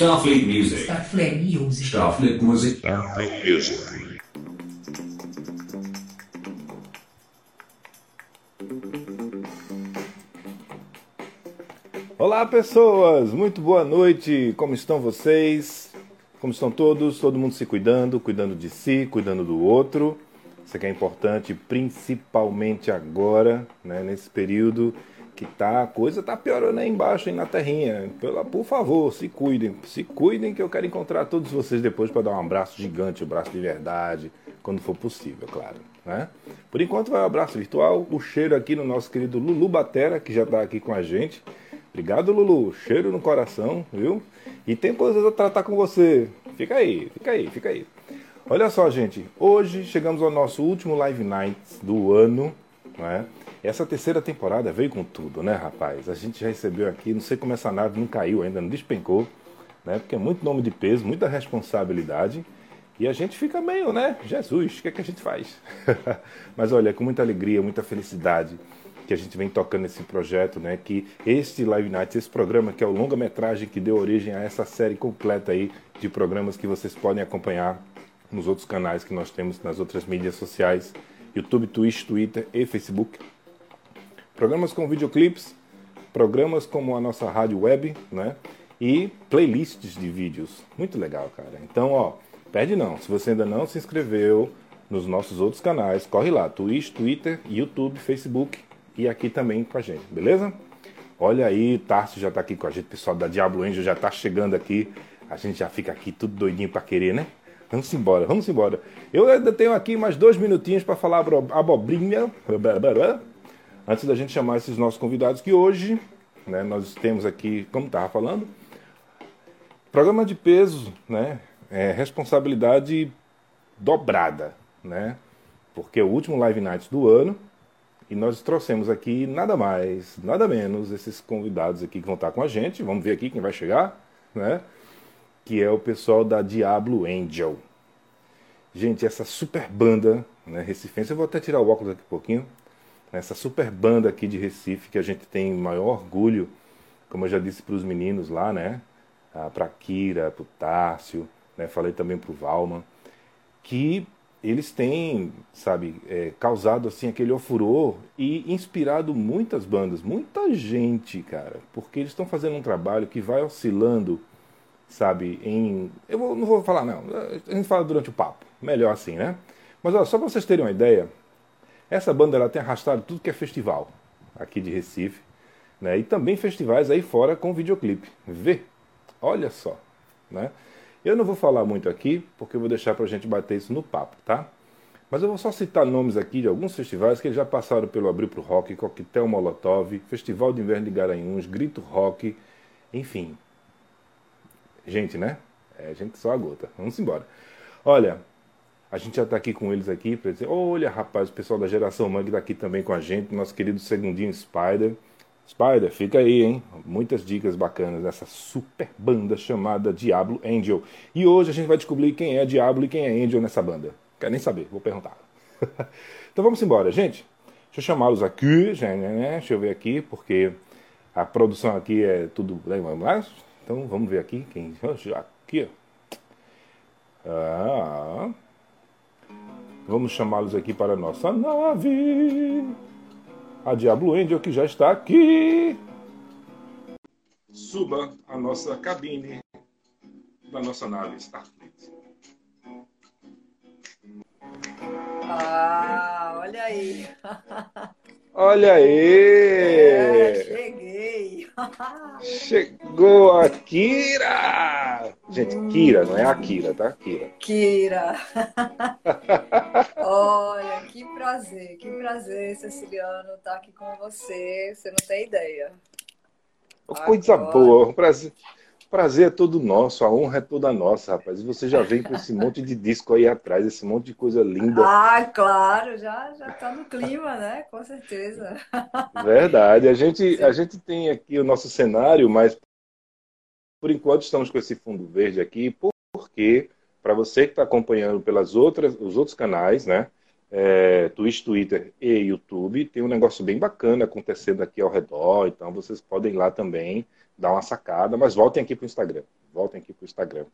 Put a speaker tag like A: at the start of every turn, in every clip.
A: Starfleet Music.
B: Starfleet Music.
A: Starfleet Music.
C: Starfleet Music.
D: Olá, pessoas! Muito boa noite! Como estão vocês? Como estão todos? Todo mundo se cuidando, cuidando de si, cuidando do outro. Isso aqui é importante, principalmente agora, né, nesse período que tá, a coisa tá piorando aí embaixo, aí na terrinha. Pela, por favor, se cuidem, se cuidem que eu quero encontrar todos vocês depois para dar um abraço gigante, um abraço de verdade, quando for possível, claro. Né? Por enquanto vai o um abraço virtual, o cheiro aqui no nosso querido Lulu Batera, que já está aqui com a gente. Obrigado, Lulu. Cheiro no coração, viu? E tem coisas a tratar com você. Fica aí, fica aí, fica aí. Olha só, gente. Hoje chegamos ao nosso último Live Night do ano, né? Essa terceira temporada veio com tudo, né, rapaz? A gente já recebeu aqui, não sei como essa nave não caiu ainda, não despencou, né? Porque é muito nome de peso, muita responsabilidade. E a gente fica meio, né? Jesus, o que é que a gente faz? Mas olha, com muita alegria, muita felicidade que a gente vem tocando esse projeto, né? Que este Live Night, esse programa que é o longa-metragem que deu origem a essa série completa aí de programas que vocês podem acompanhar nos outros canais que nós temos nas outras mídias sociais, YouTube, Twitch, Twitter e Facebook. Programas com videoclips, programas como a nossa rádio web, né? E playlists de vídeos. Muito legal, cara. Então, ó, perde não. Se você ainda não se inscreveu nos nossos outros canais, corre lá, Twitch, Twitter, YouTube, Facebook e aqui também com a gente, beleza? Olha aí, Tarso já tá aqui com a gente, pessoal da Diablo Angel já tá chegando aqui. A gente já fica aqui tudo doidinho para querer, né? Vamos embora, vamos embora. Eu ainda tenho aqui mais dois minutinhos para falar abobrinha antes da gente chamar esses nossos convidados, que hoje né, nós temos aqui, como estava falando, programa de peso, né, é responsabilidade dobrada, né, porque é o último Live Nights do ano e nós trouxemos aqui nada mais, nada menos esses convidados aqui que vão estar com a gente, vamos ver aqui quem vai chegar, né, que é o pessoal da Diablo Angel. Gente, essa super banda, né, recifense, eu vou até tirar o óculos aqui um pouquinho, essa super banda aqui de Recife que a gente tem maior orgulho, como eu já disse para os meninos lá, né? Ah, para Kira, para o Tárcio, né? falei também para o Valman, que eles têm, sabe, é, causado assim aquele ofuror e inspirado muitas bandas, muita gente, cara, porque eles estão fazendo um trabalho que vai oscilando, sabe, em. Eu não vou falar, não, a gente fala durante o papo, melhor assim, né? Mas só para vocês terem uma ideia, essa banda ela tem arrastado tudo que é festival aqui de Recife, né? E também festivais aí fora com videoclipe. Vê, olha só, né? Eu não vou falar muito aqui, porque eu vou deixar para a gente bater isso no papo, tá? Mas eu vou só citar nomes aqui de alguns festivais que já passaram pelo Abril pro Rock, Coquetel Molotov, Festival de Inverno de Garanhuns, Grito Rock, enfim. Gente, né? É gente só a gota. Vamos embora. Olha, a gente já está aqui com eles aqui para dizer, olha rapaz, o pessoal da geração Mangue está aqui também com a gente, nosso querido segundinho Spider. Spider, fica aí, hein? Muitas dicas bacanas dessa super banda chamada Diablo Angel. E hoje a gente vai descobrir quem é Diablo e quem é Angel nessa banda. Quer nem saber, vou perguntar. então vamos embora, gente. Deixa eu chamá-los aqui, né, né? deixa eu ver aqui, porque a produção aqui é tudo. Vamos lá? Então vamos ver aqui quem. Aqui, ó. Ah. Vamos chamá-los aqui para a nossa nave. A Diablo Angel que já está aqui. Suba a nossa cabine da nossa nave Starfleet.
E: Ah, olha aí.
D: Olha aí!
E: É, cheguei!
D: Chegou a Kira! Gente, Kira, não é a Kira, tá? Kira.
E: Kira! Olha, que prazer, que prazer, Ceciliano, estar tá aqui com você. Você não tem ideia.
D: Coisa Agora... boa, um prazer. Prazer é todo nosso, a honra é toda nossa, rapaz. E você já vem com esse monte de disco aí atrás, esse monte de coisa linda.
E: Ah, claro, já já tá no clima, né? Com certeza.
D: Verdade. A gente, a gente tem aqui o nosso cenário, mas por enquanto estamos com esse fundo verde aqui, porque para você que está acompanhando pelas outras, os outros canais, né? É, Twitch, Twitter e YouTube, tem um negócio bem bacana acontecendo aqui ao redor, então vocês podem ir lá também dar uma sacada, mas voltem aqui para o Instagram, voltem aqui para o Instagram.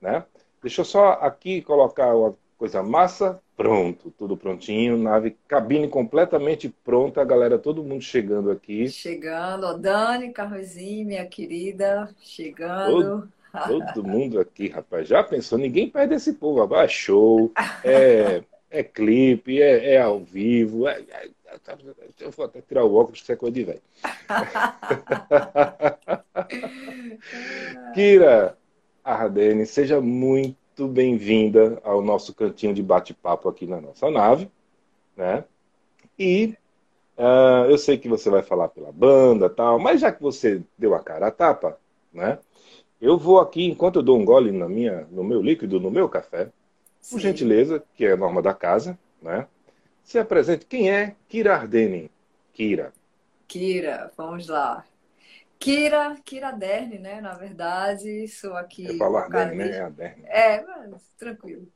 D: Né? Deixa eu só aqui colocar uma coisa massa. Pronto, tudo prontinho. Nave, cabine completamente pronta. A galera, todo mundo chegando aqui.
E: Chegando, ó, Dani, Carrozinho, minha querida, chegando.
D: Todo, todo mundo aqui, rapaz. Já pensou? Ninguém perde esse povo. Vai show, é, é clipe, é, é ao vivo. É, é, eu vou até tirar o óculos, que é coisa de velho. Kira Ardene, seja muito bem-vinda ao nosso cantinho de bate-papo aqui na nossa nave. Né? E uh, eu sei que você vai falar pela banda tal, mas já que você deu a cara a tapa, né? Eu vou aqui, enquanto eu dou um gole na minha, no meu líquido, no meu café, Sim. por gentileza, que é a norma da casa, né? Se apresente. Quem é Kira Ardeni? Kira.
E: Kira, vamos lá. Kira, Kira Derne, né? Na verdade, sou aqui.
D: Eu falo Arderne, né? É.
E: É, mas tranquilo.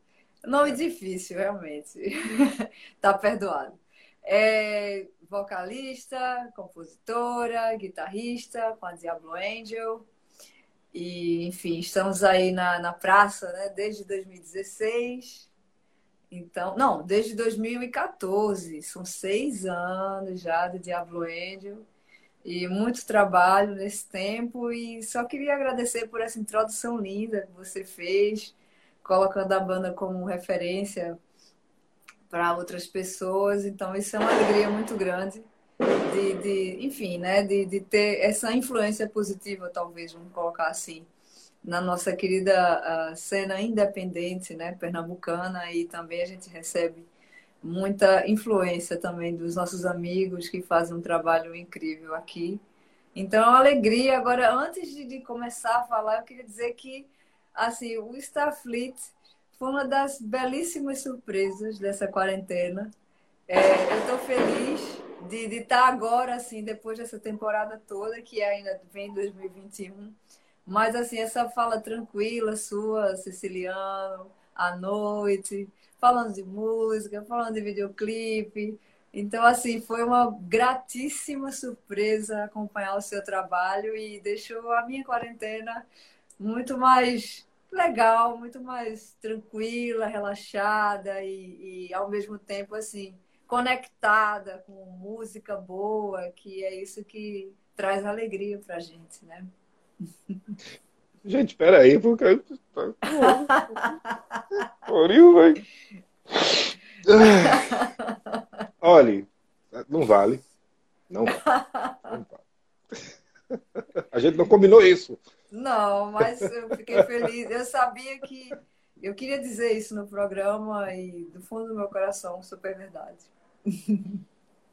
E: Nome é. difícil, realmente. tá perdoado. É vocalista, compositora, guitarrista com a Diablo Angel. E, enfim, estamos aí na, na praça né, desde 2016. Então, não, desde 2014. São seis anos já do Diablo Angel. E muito trabalho nesse tempo. E só queria agradecer por essa introdução linda que você fez, colocando a banda como referência para outras pessoas. Então, isso é uma alegria muito grande de, de enfim, né, de, de ter essa influência positiva, talvez, vamos colocar assim, na nossa querida uh, cena independente, né, pernambucana, e também a gente recebe muita influência também dos nossos amigos que fazem um trabalho incrível aqui. Então, é alegria. Agora, antes de, começar a falar, eu queria dizer que, assim, o Starfleet foi uma das belíssimas surpresas dessa quarentena. É, eu estou feliz de, estar tá agora, assim, depois dessa temporada toda, que ainda vem 2021. Mas, assim, essa fala tranquila sua, Siciliano, à noite, falando de música, falando de videoclipe. Então, assim, foi uma gratíssima surpresa acompanhar o seu trabalho e deixou a minha quarentena muito mais legal, muito mais tranquila, relaxada e, e ao mesmo tempo, assim, conectada com música boa, que é isso que traz alegria pra gente, né?
D: Gente, espera aí, porque Pariu, velho. Olha, não vale. Não vale. Não vale. A gente não combinou isso.
E: Não, mas eu fiquei feliz. Eu sabia que eu queria dizer isso no programa e do fundo do meu coração, super verdade.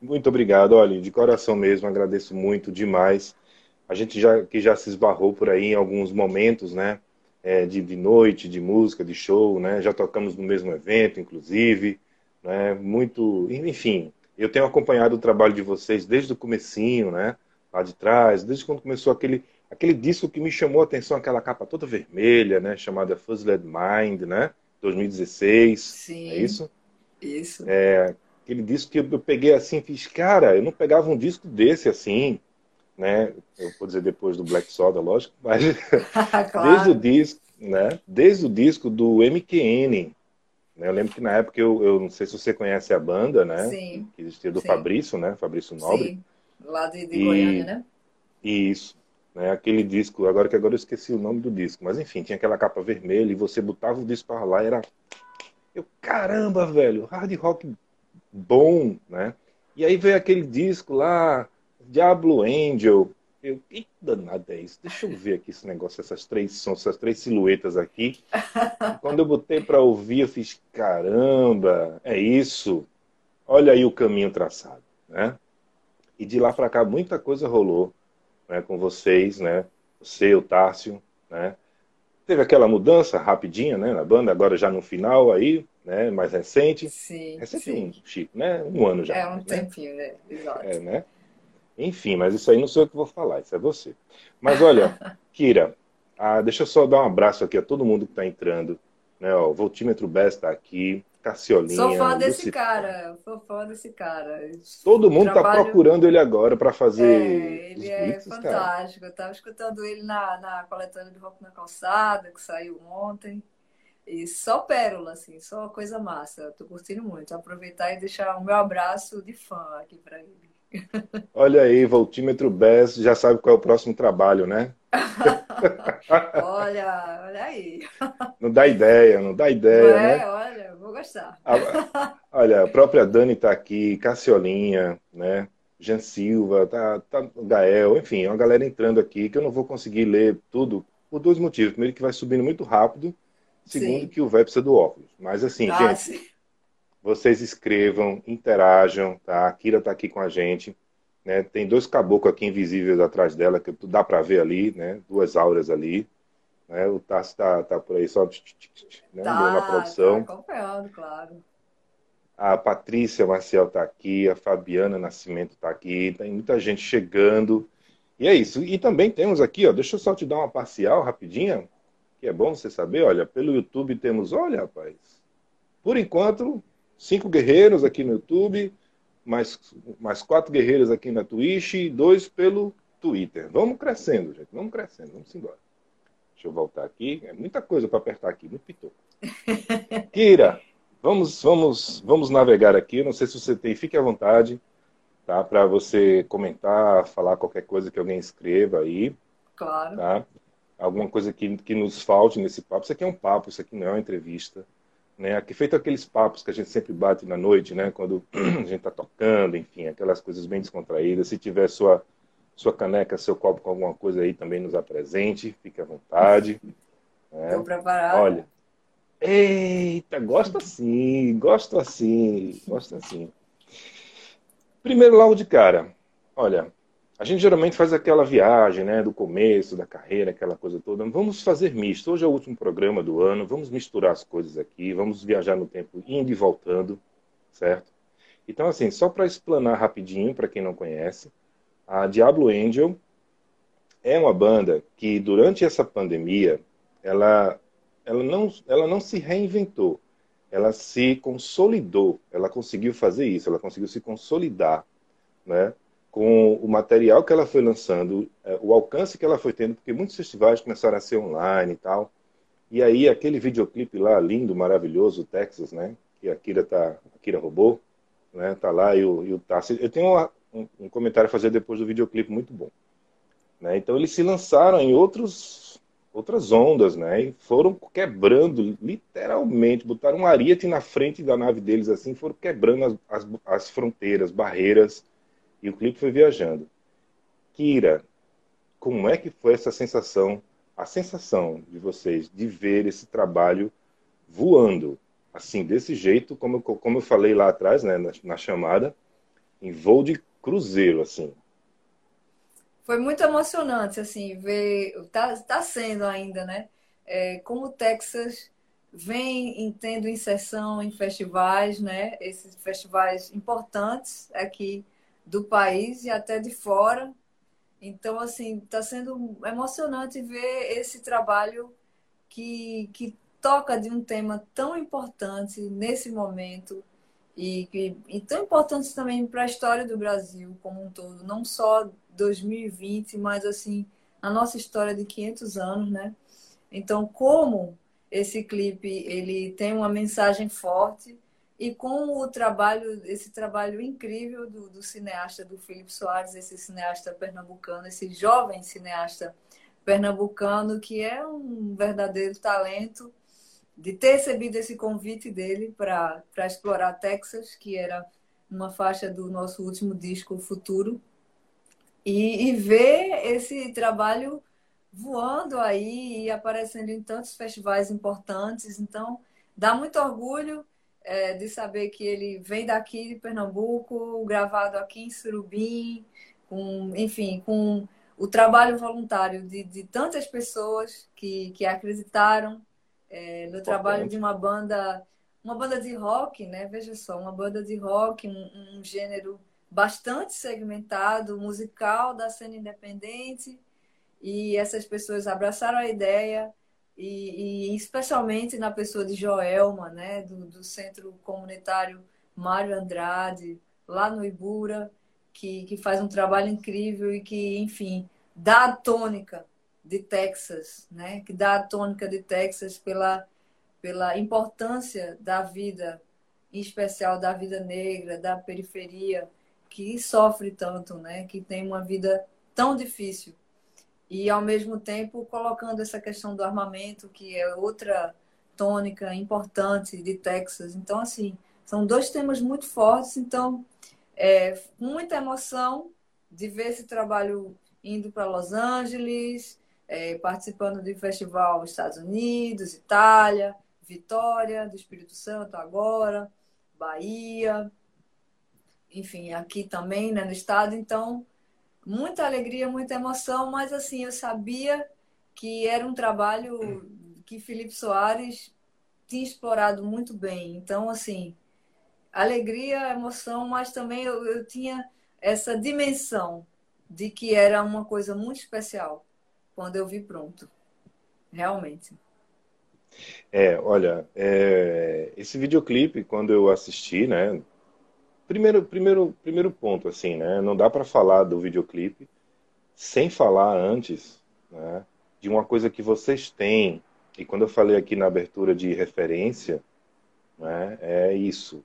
D: Muito obrigado, olha, de coração mesmo, agradeço muito demais. A gente já que já se esbarrou por aí em alguns momentos, né? É, de, de noite, de música, de show, né? Já tocamos no mesmo evento, inclusive, né? Muito, enfim, eu tenho acompanhado o trabalho de vocês desde o comecinho, né? Lá de trás, desde quando começou aquele aquele disco que me chamou a atenção, aquela capa toda vermelha, né? Chamada Fuzzled Mind, né? 2016.
E: Sim.
D: É isso?
E: Isso.
D: É, aquele disco que eu peguei assim, fiz, cara, eu não pegava um disco desse assim, né? Eu vou dizer depois do Black Soda, lógico, mas claro. desde o disco, né? Desde o disco do MQN. Né? Eu lembro que na época eu, eu não sei se você conhece a banda, né?
E: Sim.
D: Que existia do
E: Sim.
D: Fabrício, né? Fabrício Nobre.
E: Sim. Lá de, de e... Goiânia, né?
D: Isso. Né, aquele disco, agora que agora eu esqueci o nome do disco, mas enfim, tinha aquela capa vermelha e você botava o disco para lá, era eu caramba, velho, hard rock bom, né? E aí veio aquele disco lá, Diablo Angel. Eu, que danado é isso? Deixa eu ver aqui esse negócio, essas três sons, essas três silhuetas aqui. Quando eu botei para ouvir, eu fiz, caramba, é isso. Olha aí o caminho traçado, né? E de lá para cá muita coisa rolou, né, com vocês, né? Você, o Tárcio, né? Teve aquela mudança rapidinha, né, na banda, agora já no final aí, né, mais recente.
E: Sim.
D: Recente,
E: sim.
D: Chico, né? Um ano já.
E: É um
D: né?
E: tempinho, né? Exato.
D: É, né? Enfim, mas isso aí não sou eu que vou falar, isso é você. Mas olha, Kira, ah, deixa eu só dar um abraço aqui a todo mundo que está entrando. Né, ó, o Voltímetro Best está aqui, Cassiolinha.
E: Sou fã desse Lucifer. cara, sou fã desse cara.
D: Todo mundo está Trabalho... procurando ele agora para fazer.
E: É, ele é fantástico. Cara. Eu estava escutando ele na, na coletânea de Rock na Calçada, que saiu ontem. E só pérola, assim, só coisa massa. Estou curtindo muito. Aproveitar e deixar o meu abraço de fã aqui para ele.
D: Olha aí, Voltímetro Best, já sabe qual é o próximo trabalho, né?
E: olha, olha aí.
D: Não dá ideia, não dá ideia,
E: é,
D: né?
E: Olha, vou gostar.
D: A, olha, a própria Dani está aqui, Cassiolinha, né? Jean Silva, tá, tá, Gael, enfim, uma galera entrando aqui que eu não vou conseguir ler tudo por dois motivos. Primeiro que vai subindo muito rápido, segundo sim. que o VEP precisa do óculos. Mas assim, ah, gente, sim. Vocês escrevam, interajam, tá? A Kira tá aqui com a gente. Né? Tem dois caboclos aqui invisíveis atrás dela, que dá para ver ali, né? Duas auras ali. Né? O Tassi tá, tá por aí só né?
E: tá, na produção. Tá acompanhando, claro.
D: A Patrícia Marcial está aqui, a Fabiana Nascimento está aqui, tem muita gente chegando. E é isso. E também temos aqui, ó, deixa eu só te dar uma parcial rapidinha, que é bom você saber, olha, pelo YouTube temos, olha, rapaz, por enquanto, cinco guerreiros aqui no YouTube, mais, mais quatro guerreiros aqui na Twitch e dois pelo Twitter. Vamos crescendo, gente. Vamos crescendo. Vamos embora. Deixa eu voltar aqui. É muita coisa para apertar aqui. Muito pitoco. Kira, vamos, vamos, vamos navegar aqui. Não sei se você tem. Fique à vontade, tá? Para você comentar, falar qualquer coisa que alguém escreva aí.
E: Claro.
D: Tá? Alguma coisa que, que nos falte nesse papo. Isso aqui é um papo, isso aqui não é uma entrevista né? Aqui feito aqueles papos que a gente sempre bate na noite, né? Quando a gente está tocando, enfim, aquelas coisas bem descontraídas. Se tiver sua sua caneca, seu copo com alguma coisa aí, também nos apresente, fique à vontade.
E: Estou né? preparado.
D: Olha, eita, gosto assim, gosto assim, gosto assim. Primeiro logo de cara, olha, a gente geralmente faz aquela viagem, né, do começo da carreira, aquela coisa toda. Vamos fazer misto. Hoje é o último programa do ano, vamos misturar as coisas aqui, vamos viajar no tempo indo e voltando, certo? Então, assim, só para explanar rapidinho, para quem não conhece, a Diablo Angel é uma banda que, durante essa pandemia, ela, ela, não, ela não se reinventou, ela se consolidou, ela conseguiu fazer isso, ela conseguiu se consolidar, né? Com o material que ela foi lançando, é, o alcance que ela foi tendo, porque muitos festivais começaram a ser online e tal. E aí aquele videoclipe lá, lindo, maravilhoso, Texas, né? Que a Kira, tá, a Kira roubou, né? Tá lá e o, e o. Eu tenho uma, um, um, comentário a fazer depois do videoclipe muito bom. Né? Então eles se lançaram em outros, outras ondas, né? E foram quebrando, literalmente, botaram um ariete na frente da nave deles assim, foram quebrando as, as, as fronteiras, barreiras, e o clipe foi viajando. Kira, como é que foi essa sensação, a sensação de vocês de ver esse trabalho voando, assim, desse jeito, como, como eu falei lá atrás, né, na, na chamada, em voo de cruzeiro, assim.
E: Foi muito emocionante, assim, ver, tá, tá sendo ainda, né, é, como o Texas vem tendo inserção em festivais, né, esses festivais importantes aqui do país e até de fora. Então, assim, está sendo emocionante ver esse trabalho que, que toca de um tema tão importante nesse momento e, e, tão importante também para a história do Brasil como um todo, não só 2020, mas assim, a nossa história de 500 anos, né? Então, como esse clipe ele tem uma mensagem forte, e com o trabalho, esse trabalho incrível do, do cineasta, do Felipe Soares, esse cineasta pernambucano, esse jovem cineasta pernambucano, que é um verdadeiro talento, de ter recebido esse convite dele para explorar Texas, que era uma faixa do nosso último disco, Futuro, e, e ver esse trabalho voando aí e aparecendo em tantos festivais importantes. Então, dá muito orgulho é, de saber que ele vem daqui de Pernambuco, gravado aqui em Surubim, com, enfim, com o trabalho voluntário de, de tantas pessoas que, que acreditaram é, no trabalho de uma banda, uma banda de rock, né? Veja só, uma banda de rock, um, um gênero bastante segmentado, musical da cena independente, e essas pessoas abraçaram a ideia, e, e, especialmente na pessoa de Joelma, né, do, do Centro Comunitário Mário Andrade, lá no Ibura, que, que faz um trabalho incrível e que, enfim, dá a tônica de Texas, né, que dá a tônica de Texas pela, pela importância da vida, em especial da vida negra, da periferia, que sofre tanto, né, que tem uma vida tão difícil e ao mesmo tempo colocando essa questão do armamento, que é outra tônica importante de Texas. Então, assim, são dois temas muito fortes. Então, é muita emoção de ver esse trabalho indo para Los Angeles, é, participando de festival Estados Unidos, Itália, Vitória, do Espírito Santo agora, Bahia, enfim, aqui também, né, no estado. Então, muita alegria, muita emoção, mas assim, eu sabia que era um trabalho que Felipe Soares tinha explorado muito bem. Então, assim, alegria, emoção, mas também eu, eu tinha essa dimensão de que era uma coisa muito especial quando eu vi pronto. Realmente.
D: É, olha, é, esse videoclipe, quando eu assisti, né, Primeiro, primeiro, primeiro ponto, assim, né? Não dá para falar do videoclipe sem falar antes, né? De uma coisa que vocês têm e quando eu falei aqui na abertura de referência, né? É isso.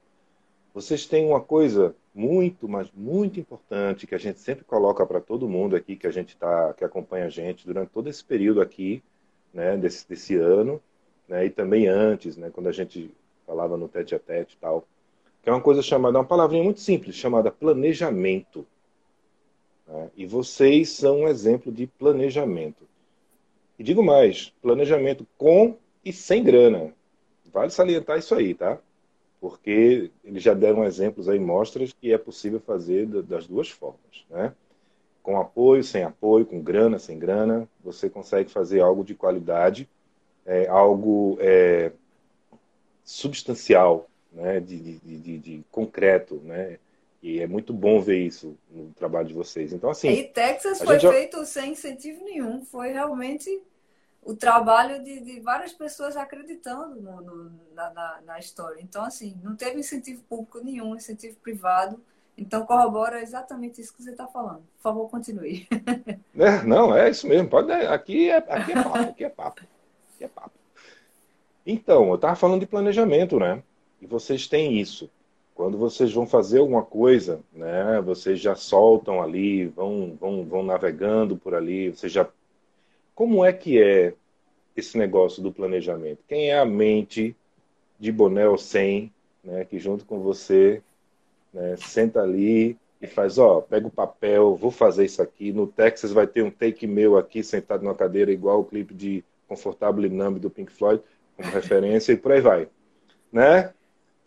D: Vocês têm uma coisa muito, mas muito importante que a gente sempre coloca para todo mundo aqui que a gente tá, que acompanha a gente durante todo esse período aqui, né? Desse, desse ano, né? E também antes, né? Quando a gente falava no tete a tete e tal que é uma coisa chamada, uma palavrinha muito simples, chamada planejamento. Né? E vocês são um exemplo de planejamento. E digo mais, planejamento com e sem grana. Vale salientar isso aí, tá? Porque eles já deram exemplos aí, mostras que é possível fazer das duas formas, né? Com apoio, sem apoio, com grana, sem grana, você consegue fazer algo de qualidade, é, algo é, substancial né, de, de, de, de, concreto, né? E é muito bom ver isso no trabalho de vocês. Então, assim.
E: E Texas foi já... feito sem incentivo nenhum. Foi realmente o trabalho de, de várias pessoas acreditando no, no, na, na, história. Então, assim, não teve incentivo público nenhum, incentivo privado. Então, corrobora exatamente isso que você está falando. Por favor, continue.
D: É, não, é isso mesmo. Pode, aqui, é, aqui é papo, aqui é papo. Aqui é papo. Então, eu estava falando de planejamento, né? Vocês têm isso. Quando vocês vão fazer alguma coisa, né, vocês já soltam ali, vão, vão, vão navegando por ali, vocês já. Como é que é esse negócio do planejamento? Quem é a mente de Bonel 100, né, que junto com você né, senta ali e faz, ó, pega o papel, vou fazer isso aqui. No Texas vai ter um take meu aqui, sentado numa cadeira, igual o clipe de Comfortable Numb do Pink Floyd, como referência, e por aí vai. Né?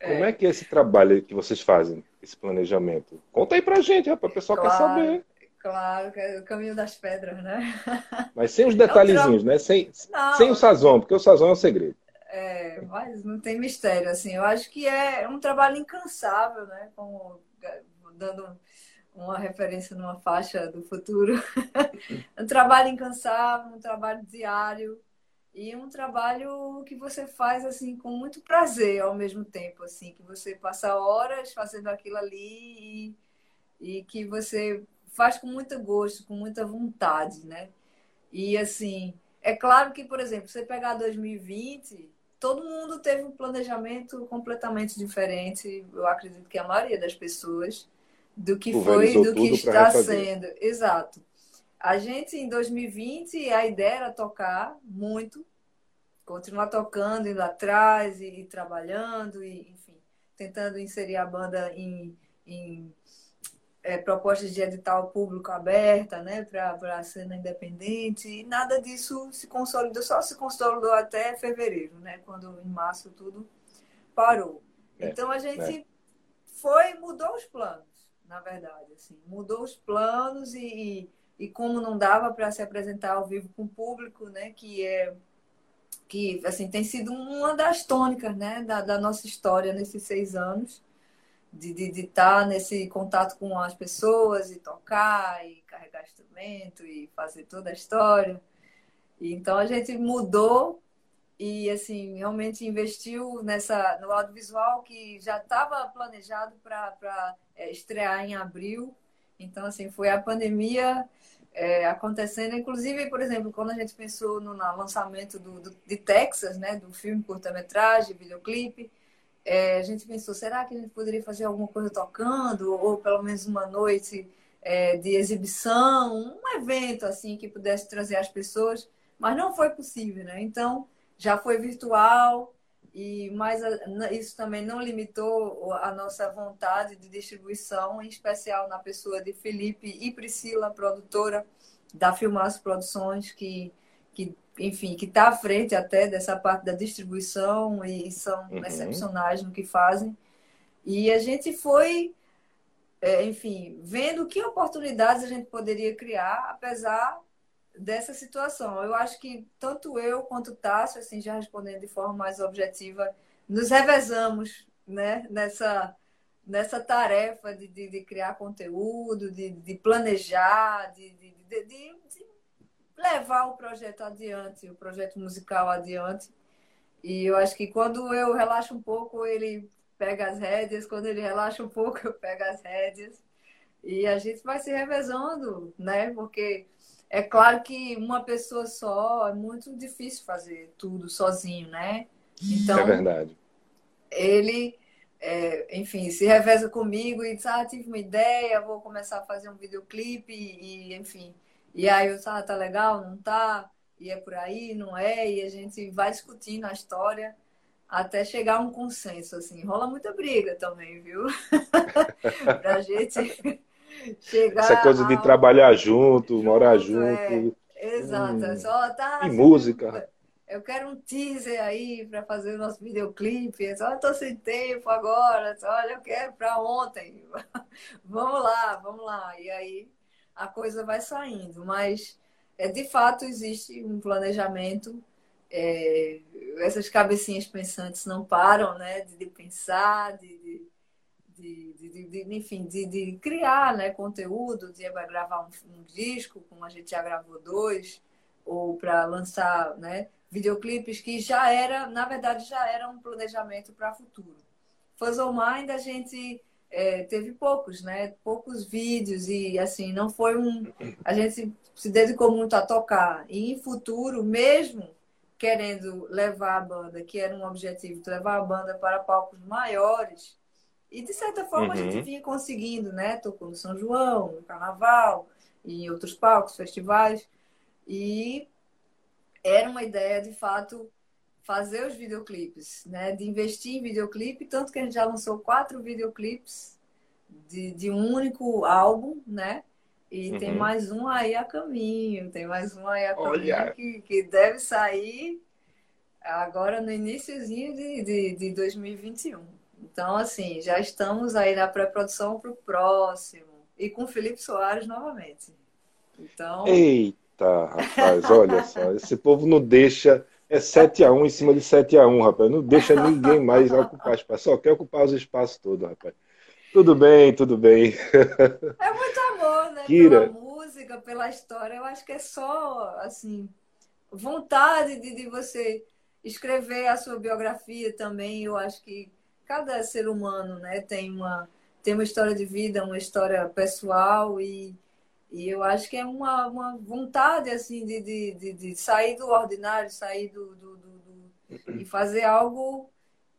D: Como é. é que é esse trabalho que vocês fazem, esse planejamento? Conta aí pra gente, rapaz, o pessoal
E: claro,
D: quer saber.
E: Claro, é o caminho das pedras, né?
D: Mas sem os detalhezinhos, é tra... né? Sem, sem o sazão, porque o sazão é o segredo.
E: É, mas não tem mistério, assim. Eu acho que é um trabalho incansável, né? Como, dando uma referência numa faixa do futuro. um trabalho incansável, um trabalho diário e um trabalho que você faz assim com muito prazer ao mesmo tempo, assim, que você passa horas fazendo aquilo ali e, e que você faz com muito gosto, com muita vontade, né? E assim, é claro que, por exemplo, você pegar 2020, todo mundo teve um planejamento completamente diferente, eu acredito que a maioria das pessoas, do que foi, do que está sendo. Exato. A gente, em 2020, a ideia era tocar muito, continuar tocando, indo atrás e, e trabalhando, e, enfim, tentando inserir a banda em, em é, propostas de edital público aberta, né, para a cena independente, e nada disso se consolidou, só se consolidou até fevereiro, né, quando em março tudo parou. É, então a gente é. foi, mudou os planos, na verdade, assim, mudou os planos e e como não dava para se apresentar ao vivo com o público, né, que é que assim tem sido uma das tônicas, né, da, da nossa história nesses seis anos de, de, de estar tá nesse contato com as pessoas e tocar e carregar instrumento e fazer toda a história. E, então a gente mudou e assim realmente investiu nessa no audiovisual que já estava planejado para é, estrear em abril. Então assim foi a pandemia é, acontecendo, inclusive por exemplo quando a gente pensou no, no lançamento do, do, de Texas, né, do filme curta-metragem, videoclipe, é, a gente pensou será que a gente poderia fazer alguma coisa tocando ou pelo menos uma noite é, de exibição, um evento assim que pudesse trazer as pessoas, mas não foi possível, né? Então já foi virtual e mas isso também não limitou a nossa vontade de distribuição, em especial na pessoa de Felipe e Priscila, produtora da Filmas Produções, que, que enfim, que está à frente até dessa parte da distribuição e são uhum. excepcionais no que fazem. E a gente foi, é, enfim, vendo que oportunidades a gente poderia criar, apesar dessa situação. Eu acho que tanto eu quanto o Tássio, assim, já respondendo de forma mais objetiva, nos revezamos né, nessa, nessa tarefa de, de, de criar conteúdo, de, de planejar, de, de, levar o projeto adiante, o projeto musical adiante. E eu acho que quando eu relaxo um pouco, ele pega as rédeas, quando ele relaxa um pouco, eu pego as rédeas. E a gente vai se revezando, né? Porque é claro que uma pessoa só é muito difícil fazer tudo sozinho, né?
D: Então, é verdade.
E: Ele, é, enfim, se reveza comigo e diz: Ah, tive uma ideia, vou começar a fazer um videoclipe, e, enfim. E aí eu ah, tá legal, não tá? E é por aí, não é? E a gente vai discutindo a história até chegar a um consenso, assim. Rola muita briga também, viu? pra gente
D: Chegar Essa coisa de trabalhar junto, junto morar junto.
E: É. Exato. Hum. Só, tá,
D: e música.
E: Eu quero um teaser aí para fazer o nosso videoclipe. Só estou sem tempo agora. Só, olha, eu quero para ontem. vamos lá, vamos lá. E aí a coisa vai saindo. Mas é, de fato existe um planejamento. É, essas cabecinhas pensantes não param, né? De, de pensar, de, de de, de, de, enfim, de, criar né, conteúdo, de gravar um, um, disco, como a gente já gravou dois, ou para lançar né, videoclipes que já era, na verdade, já era um planejamento para futuro. Fuzzle Mind a gente é, teve poucos, né? Poucos vídeos e assim, não foi um. A gente se dedicou muito a tocar. E em futuro, mesmo querendo levar a banda, que era um objetivo, levar a banda para palcos maiores, e de certa forma uhum. a gente uhum. vinha conseguindo, né? Tocou no São João, no Carnaval, e em outros palcos, festivais. E era uma ideia, de fato, fazer os videoclipes, né? De investir em videoclipe, tanto que a gente já lançou quatro videoclipes de, de um único álbum, né? E uhum. tem mais um aí a caminho, tem mais um aí a caminho que, que deve sair agora no iníciozinho de, de, de 2021. Então, assim, já estamos aí na pré-produção para o próximo. E com Felipe Soares novamente. Então.
D: Eita, rapaz, olha só. Esse povo não deixa. É 7x1 em cima de 7x1, rapaz. Não deixa ninguém mais ocupar espaço. Só quer ocupar os espaços todos, rapaz. Tudo bem, tudo bem.
E: É muito amor, né? Kira. Pela música, pela história. Eu acho que é só, assim, vontade de, de você escrever a sua biografia também. Eu acho que cada ser humano né, tem, uma, tem uma história de vida, uma história pessoal e, e eu acho que é uma, uma vontade assim de, de, de, de sair do ordinário, sair do, do, do, do, e fazer algo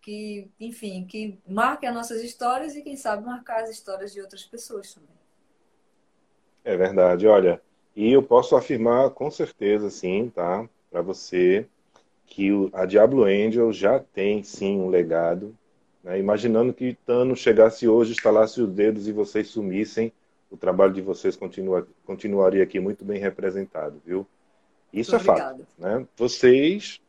E: que, enfim, que marque as nossas histórias e quem sabe marcar as histórias de outras pessoas também.
D: É verdade, olha, e eu posso afirmar com certeza, sim, tá, para você, que a Diablo Angel já tem sim um legado né? Imaginando que Thanos chegasse hoje, estalasse os dedos e vocês sumissem, o trabalho de vocês continua, continuaria aqui muito bem representado, viu? Isso muito é obrigada. fato. Né? Vocês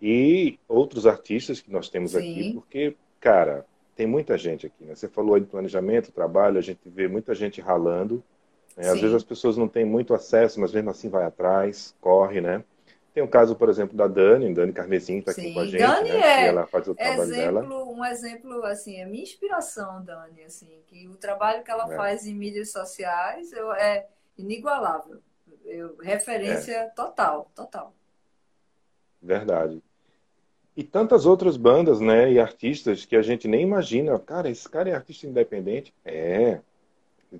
D: e outros artistas que nós temos Sim. aqui, porque, cara, tem muita gente aqui. Né? Você falou aí de planejamento, trabalho, a gente vê muita gente ralando. Né? Às vezes as pessoas não têm muito acesso, mas mesmo assim vai atrás, corre, né? Tem o caso, por exemplo, da Dani, Dani Carmesim está aqui com a gente,
E: Dani
D: né?
E: É ela faz o trabalho exemplo, dela. Um exemplo, assim, é minha inspiração, Dani, assim, que o trabalho que ela é. faz em mídias sociais eu, é inigualável. Eu, referência é. total, total.
D: Verdade. E tantas outras bandas, né, e artistas que a gente nem imagina. Cara, esse cara é artista independente. É.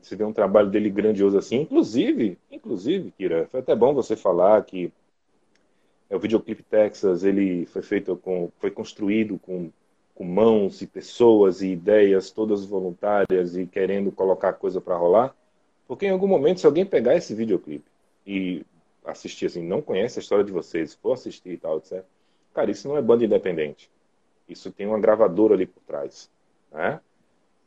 D: Você vê um trabalho dele grandioso assim. Inclusive, inclusive, Kira, foi até bom você falar que é, o videoclipe Texas, ele foi feito com, foi construído com, com mãos e pessoas e ideias todas voluntárias e querendo colocar coisa para rolar. Porque em algum momento, se alguém pegar esse videoclipe e assistir assim, não conhece a história de vocês, for assistir e tal, etc Cara, isso não é banda independente. Isso tem uma gravadora ali por trás. Né?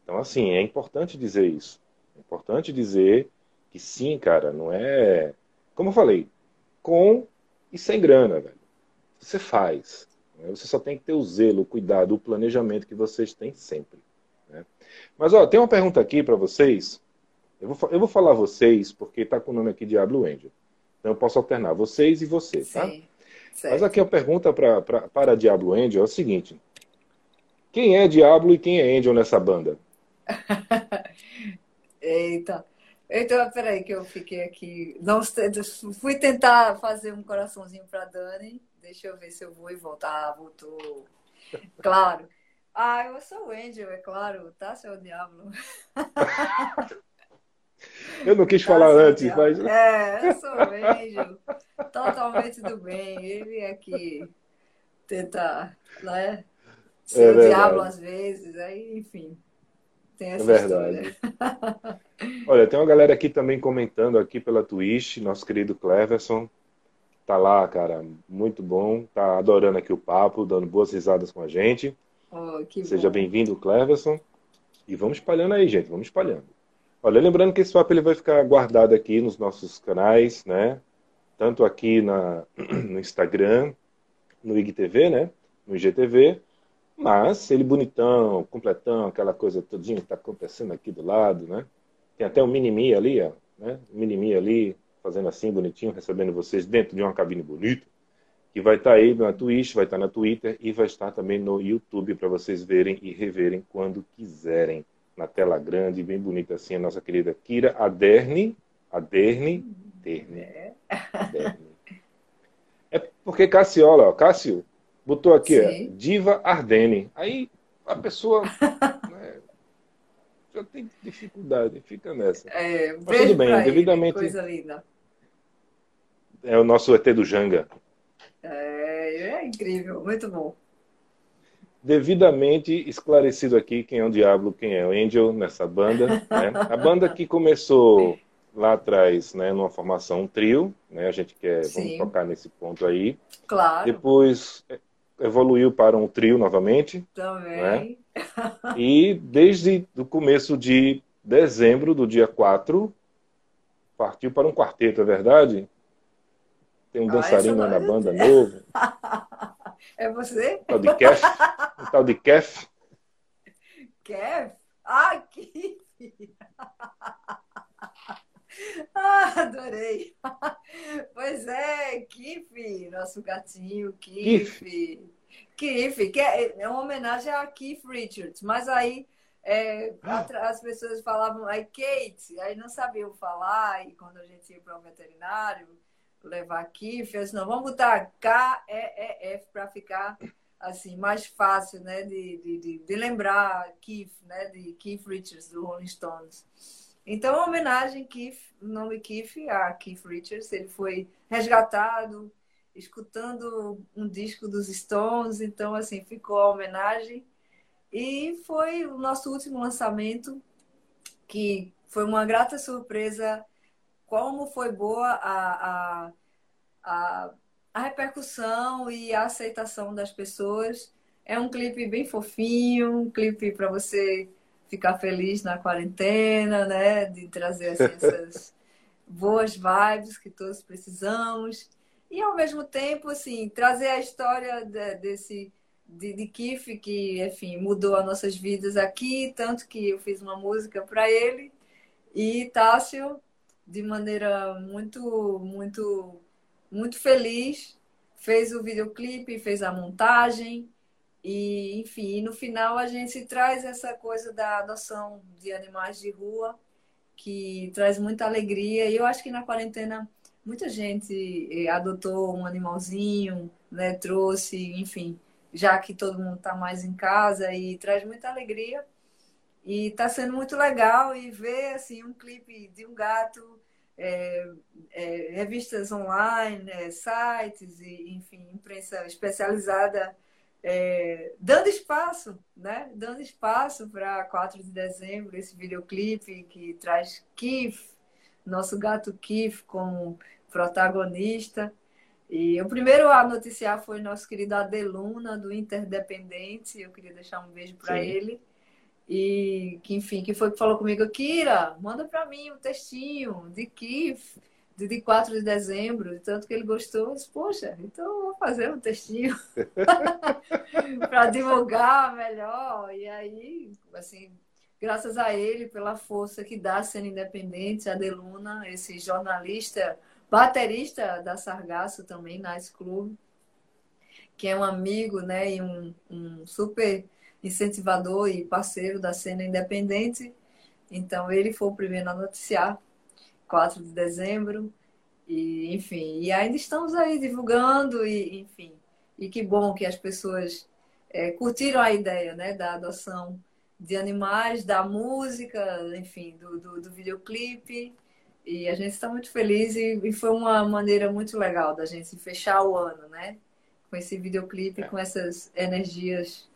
D: Então, assim, é importante dizer isso. É importante dizer que sim, cara, não é. Como eu falei, com e sem grana, velho. Você faz. Né? Você só tem que ter o zelo, o cuidado, o planejamento que vocês têm sempre. Né? Mas, ó, tem uma pergunta aqui para vocês. Eu vou, eu vou falar vocês, porque tá com o nome aqui Diablo Angel. Então eu posso alternar vocês e você, tá? Sim. Mas aqui a pergunta pra, pra, para Diablo Angel é o seguinte: quem é Diablo e quem é Angel nessa banda?
E: Eita. Então, peraí, que eu fiquei aqui. Não, fui tentar fazer um coraçãozinho para Dani. Deixa eu ver se eu vou e voltar. Ah, voltou. Claro. Ah, eu sou o Angel, é claro, tá, seu Diablo?
D: Eu não quis falar tá antes, mas.
E: É, eu sou o Angel. Totalmente do bem. Ele é que tenta, né? Ser é o diabo às vezes, aí, enfim. Tem essa é verdade.
D: Olha, tem uma galera aqui também comentando aqui pela Twitch, nosso querido Cleverson. Tá lá, cara, muito bom. Tá adorando aqui o papo, dando boas risadas com a gente.
E: Oh,
D: Seja bem-vindo, Cleverson. E vamos espalhando aí, gente, vamos espalhando. Olha, lembrando que esse papo ele vai ficar guardado aqui nos nossos canais, né? Tanto aqui na, no Instagram, no IGTV, né? No IGTV, mas ele bonitão, completão, aquela coisa todinha que está acontecendo aqui do lado, né? Tem até um mini ali, ó, né? Um mini ali, fazendo assim, bonitinho, recebendo vocês dentro de uma cabine bonita, que vai estar tá aí na Twitch, vai estar tá na Twitter e vai estar também no YouTube para vocês verem e reverem quando quiserem na tela grande, bem bonita assim, a nossa querida Kira Aderne. Aderne. Aderne. É. Aderne. É porque Cassiola, ó, Cássio, botou aqui, ó, Diva Ardenne. Aí a pessoa né, já tem dificuldade, fica nessa.
E: É, Mas tudo bem, ele, devidamente. Coisa linda.
D: É o nosso ET do Janga.
E: É, é incrível, muito bom
D: devidamente esclarecido aqui quem é o Diablo, quem é o Angel nessa banda. Né? A banda que começou lá atrás, né, numa formação um trio, né? A gente quer Sim. vamos tocar nesse ponto aí.
E: Claro.
D: Depois evoluiu para um trio novamente.
E: Também.
D: Né? E desde o começo de dezembro, do dia 4, partiu para um quarteto, é verdade? Tem um ah, dançarino na banda novo.
E: É você?
D: Tal de Kef. O tal de Kef.
E: Kef? Ah, Kif! Ah, adorei! Pois é, Kif, nosso gatinho, Kif. Kif, que é, é uma homenagem a Keith Richards, mas aí é, as pessoas falavam aí Kate, aí não sabiam falar, e quando a gente ia para o veterinário, levar Kif, eu disse, não, vamos botar K-E-E-F para ficar assim, mais fácil né, de, de, de, lembrar Keith, né, de Keith Richards, do Rolling Stones. Então, uma homenagem, Keith, o nome Keith, a Keith Richards, ele foi resgatado escutando um disco dos Stones, então, assim, ficou a homenagem. E foi o nosso último lançamento, que foi uma grata surpresa como foi boa a, a, a, a repercussão e a aceitação das pessoas. É um clipe bem fofinho, um clipe para você ficar feliz na quarentena, né? De trazer assim, essas boas vibes que todos precisamos. E ao mesmo tempo, assim, trazer a história de, desse de, de que, enfim, mudou as nossas vidas aqui, tanto que eu fiz uma música para ele. E Tássio de maneira muito, muito, muito feliz. Fez o videoclipe, fez a montagem e, enfim, no final a gente traz essa coisa da adoção de animais de rua que traz muita alegria. E eu acho que na quarentena muita gente eh, adotou um animalzinho, né, trouxe, enfim, já que todo mundo está mais em casa e traz muita alegria. E está sendo muito legal e ver assim um clipe de um gato, é, é, revistas online, é, sites e enfim imprensa especializada dando espaço, né? Dando espaço para 4 de dezembro esse videoclipe que traz Kif, nosso gato Kif como protagonista. E o primeiro a noticiar foi nosso querido Adeluna, do Interdependente. Eu queria deixar um beijo para ele. E que, enfim, que foi que falou comigo, Kira, manda para mim um textinho de Kif, de 4 de dezembro, tanto que ele gostou, eu disse, poxa, então eu vou fazer um textinho para divulgar melhor. E aí, assim, graças a ele, pela força que dá sendo independente, a Deluna, esse jornalista, baterista da Sargasso também, Nice Club, que é um amigo, né, e um, um super incentivador e parceiro da cena independente. Então, ele foi o primeiro a noticiar 4 de dezembro. E, enfim, e ainda estamos aí divulgando, e, enfim. E que bom que as pessoas é, curtiram a ideia né, da adoção de animais, da música, enfim, do, do, do videoclipe. E a gente está muito feliz e, e, foi uma maneira muito legal da gente fechar o ano, né? Com esse videoclipe, é. com essas energias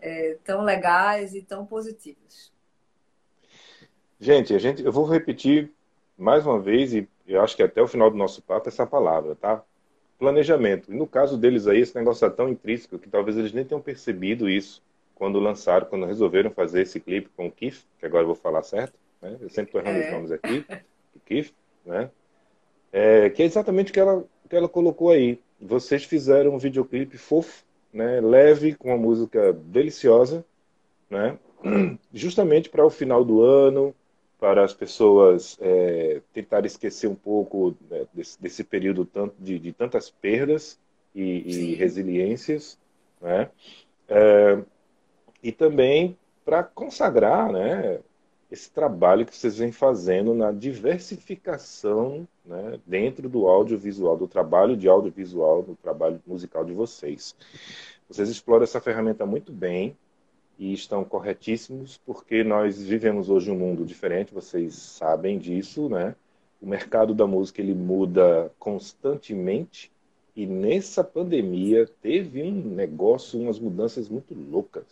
E: é, tão legais e tão positivas.
D: Gente, a gente, eu vou repetir mais uma vez, e eu acho que até o final do nosso papo, essa palavra, tá? Planejamento. E no caso deles aí, esse negócio é tão intrínseco que talvez eles nem tenham percebido isso quando lançaram, quando resolveram fazer esse clipe com o Keith, que agora eu vou falar certo, né? Eu sempre estou errando é. os nomes aqui, o Keith, né? É, que é exatamente o que ela, que ela colocou aí. Vocês fizeram um videoclipe fofo, né? Leve, com uma música deliciosa, né? Justamente para o final do ano, para as pessoas é, tentar esquecer um pouco né, desse, desse, período tanto de, de tantas perdas e, e resiliências, né? É, e também para consagrar, né, esse trabalho que vocês vêm fazendo na diversificação, né, dentro do audiovisual, do trabalho de audiovisual, do trabalho musical de vocês. Vocês exploram essa ferramenta muito bem, e estão corretíssimos, porque nós vivemos hoje um mundo diferente, vocês sabem disso, né? O mercado da música ele muda constantemente e nessa pandemia teve um negócio, umas mudanças muito loucas,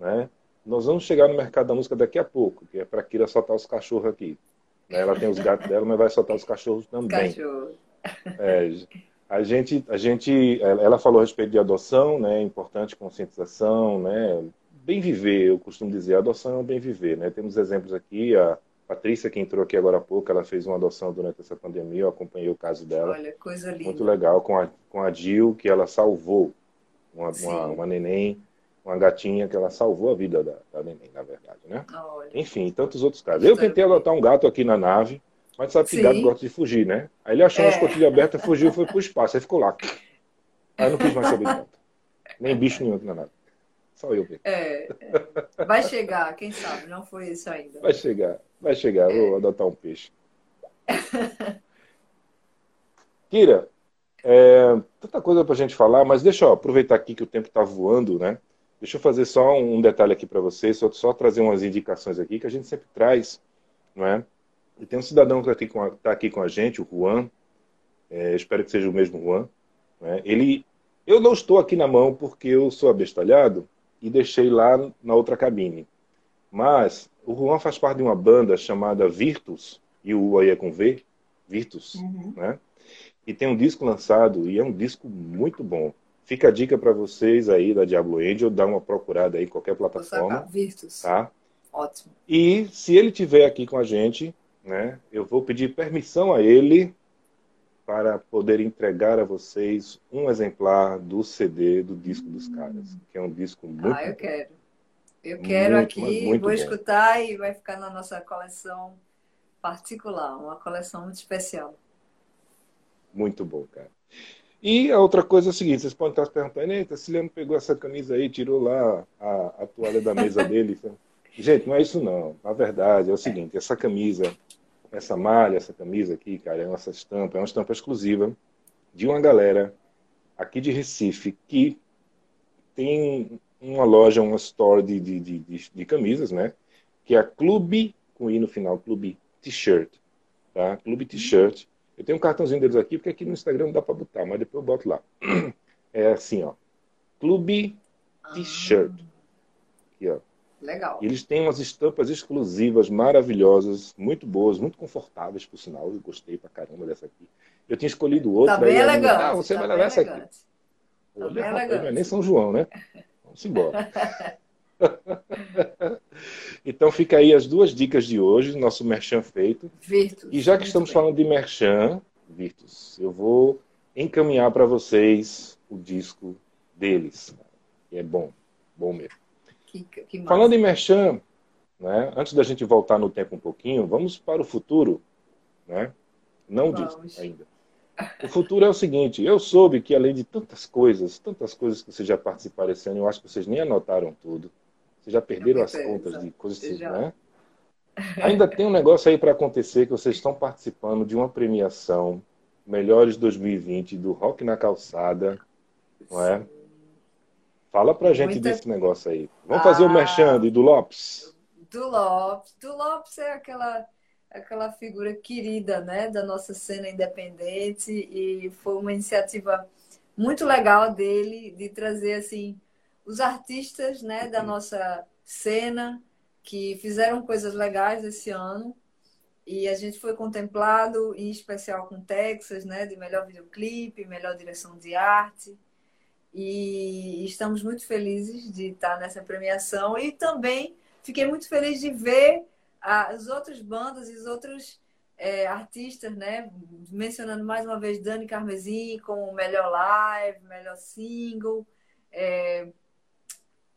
D: né? Nós vamos chegar no mercado da música daqui a pouco, que é para Kira soltar os cachorros aqui. Né? Ela tem os gatos dela, mas vai soltar os cachorros também. Cachorro. É, a gente, a gente, ela falou a respeito de adoção, né? Importante conscientização, né? bem viver, eu costumo dizer, adoção é um bem viver, né? Temos exemplos aqui, a Patrícia, que entrou aqui agora há pouco, ela fez uma adoção durante essa pandemia, eu acompanhei o caso dela.
E: Olha, coisa linda.
D: Muito legal, com a, com a Jill, que ela salvou uma, uma, uma, neném, uma gatinha que ela salvou a vida da, da neném, na verdade, né? Olha. Enfim, tantos outros casos. Eu tentei adotar um gato aqui na nave, mas sabe que Sim. gato gosta de fugir, né? Aí ele achou é. uma escotilha aberta, fugiu, foi pro espaço, aí ficou lá. Aí não quis mais saber de gato. Nem bicho nenhum aqui na nave. Só eu
E: mesmo. É, é, vai chegar, quem sabe? Não foi isso ainda.
D: Vai chegar, vai chegar. É. Vou adotar um peixe. Kira, é, tanta coisa para a gente falar, mas deixa eu aproveitar aqui que o tempo está voando, né? Deixa eu fazer só um detalhe aqui para vocês, só, só, trazer umas indicações aqui que a gente sempre traz, não é? E tem um cidadão que está aqui, tá aqui, com a gente, o Juan, é, espero que seja o mesmo Juan. Né? Ele, eu não estou aqui na mão porque eu sou abestalhado, e deixei lá na outra cabine. Mas o Juan faz parte de uma banda chamada Virtus, e o aí é com V, Virtus, uhum. né? E tem um disco lançado e é um disco muito bom. Fica a dica para vocês aí da Diablo Angel, dá uma procurada aí em qualquer plataforma.
E: Virtus.
D: Tá?
E: Ótimo.
D: E se ele tiver aqui com a gente, né, eu vou pedir permissão a ele para poder entregar a vocês um exemplar do CD do disco dos caras, que é um disco muito
E: Ah, eu quero. Eu quero muito, aqui, vou bom. escutar e vai ficar na nossa coleção particular, uma coleção muito especial.
D: Muito bom, cara. E a outra coisa é a seguinte, vocês podem estar se perguntando, eita, Ciliano pegou essa camisa aí, tirou lá a, a toalha da mesa dele. Gente, não é isso não. Na verdade, é o seguinte, essa camisa essa malha, essa camisa aqui, cara, é essa estampa, é uma estampa exclusiva de uma galera aqui de Recife que tem uma loja, uma store de, de, de, de, camisas, né? Que é a Clube, com I no final, Clube T-shirt. Tá? Clube T-shirt. Eu tenho um cartãozinho deles aqui, porque aqui no Instagram não dá para botar, mas depois eu boto lá. É assim, ó. Clube T-shirt. Aqui, ó.
E: Legal.
D: E eles têm umas estampas exclusivas, maravilhosas, muito boas, muito confortáveis, por sinal. Eu gostei pra caramba dessa aqui. Eu tinha escolhido outra.
E: Tá bem elegante.
D: Ah, você
E: tá
D: vai levar essa aqui.
E: Tá
D: Olha,
E: bem
D: rapaz, é nem São João, né? Vamos embora. então fica aí as duas dicas de hoje, nosso merchan feito.
E: Virtus.
D: E já que estamos
E: bem.
D: falando de merchan, Virtus, eu vou encaminhar para vocês o disco deles. E é bom, bom mesmo.
E: Que, que.
D: Falando em merchan, né, antes da gente voltar no tempo um pouquinho, vamos para o futuro. Né? Não
E: Vamos.
D: disco ainda. O futuro é o seguinte, eu soube que além de tantas coisas, tantas coisas que vocês já participaram esse ano, eu acho que vocês nem anotaram tudo. Vocês já perderam as contas de coisas
E: Já.
D: né? Ainda tem um negócio aí para acontecer que vocês estão participando de uma premiação Melhores 2020 do Rock na Calçada, não é? Fala pra gente
E: Muita-
D: desse negócio aí. Vamos fazer o
E: Ah.
D: merchan do Lopes?
E: Do Lopes. Do Lopes é aquela, aquela figura querida, né, da nossa cena independente e foi uma iniciativa muito legal dele de trazer assim os artistas, né, da nossa cena que fizeram coisas legais esse ano e a gente foi contemplado em especial com Texas, né, de melhor videoclipe, melhor direção de arte. E estamos muito felizes de estar nessa premiação e também fiquei muito feliz de ver as outras bandas e os outros é, artistas, né? Mencionando mais uma vez Dani Carmesim como melhor live, melhor single, é,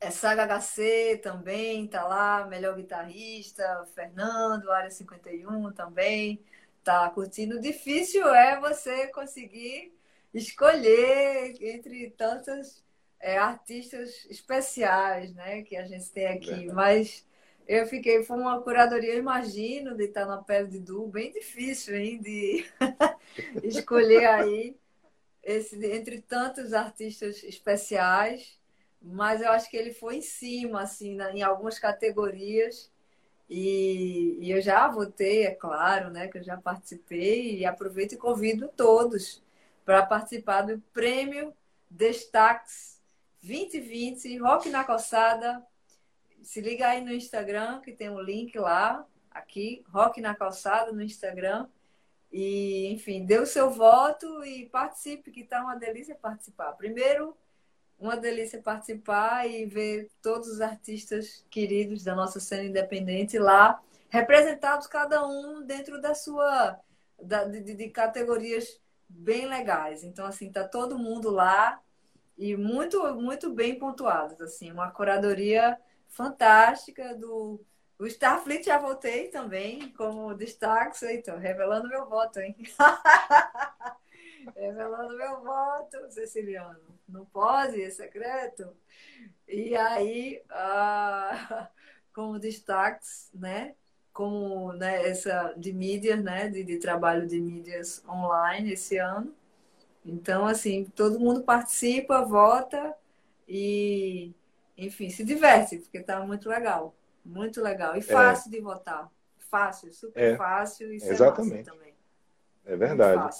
E: é Saga HC também tá lá, melhor guitarrista, Fernando, Área 51 também tá curtindo. Difícil é você conseguir escolher entre tantas é, artistas especiais, né, que a gente tem aqui,
D: Verdade.
E: mas eu fiquei, foi uma curadoria, eu imagino, de estar na pele de Du, bem difícil, hein, de escolher aí esse, entre tantos artistas especiais, mas eu acho que ele foi em cima, assim, na- em algumas categorias, e, e eu já votei, é claro, né, que eu já participei, e aproveito e convido todos para participar do Prêmio Destaques 2020 Rock na Calçada. Se liga aí no Instagram, que tem um link lá, aqui, Rock na Calçada no Instagram. E, enfim, dê o seu voto e participe, que tá uma delícia participar. Primeiro, uma delícia participar e ver todos os artistas queridos da nossa cena independente lá, representados cada um dentro da sua da- de, de- categorias bem legais. Então, assim, tá todo mundo lá e muito, muito bem pontuados, assim, uma curadoria fantástica do o Starfleet já votei também como destaque, então, revelando meu voto, hein? revelando meu voto, Ceciliano. Não pode, é secreto. E aí, ah, como destaques, né? Como né, essa de mídias, né? De, de trabalho de mídias online esse ano. Então, assim, todo mundo participa, vota e, enfim, se diverte, porque tá muito legal. Muito legal. E fácil de votar. Fácil, super
D: É,
E: fácil e sem
D: exatamente.
E: também.
D: É verdade.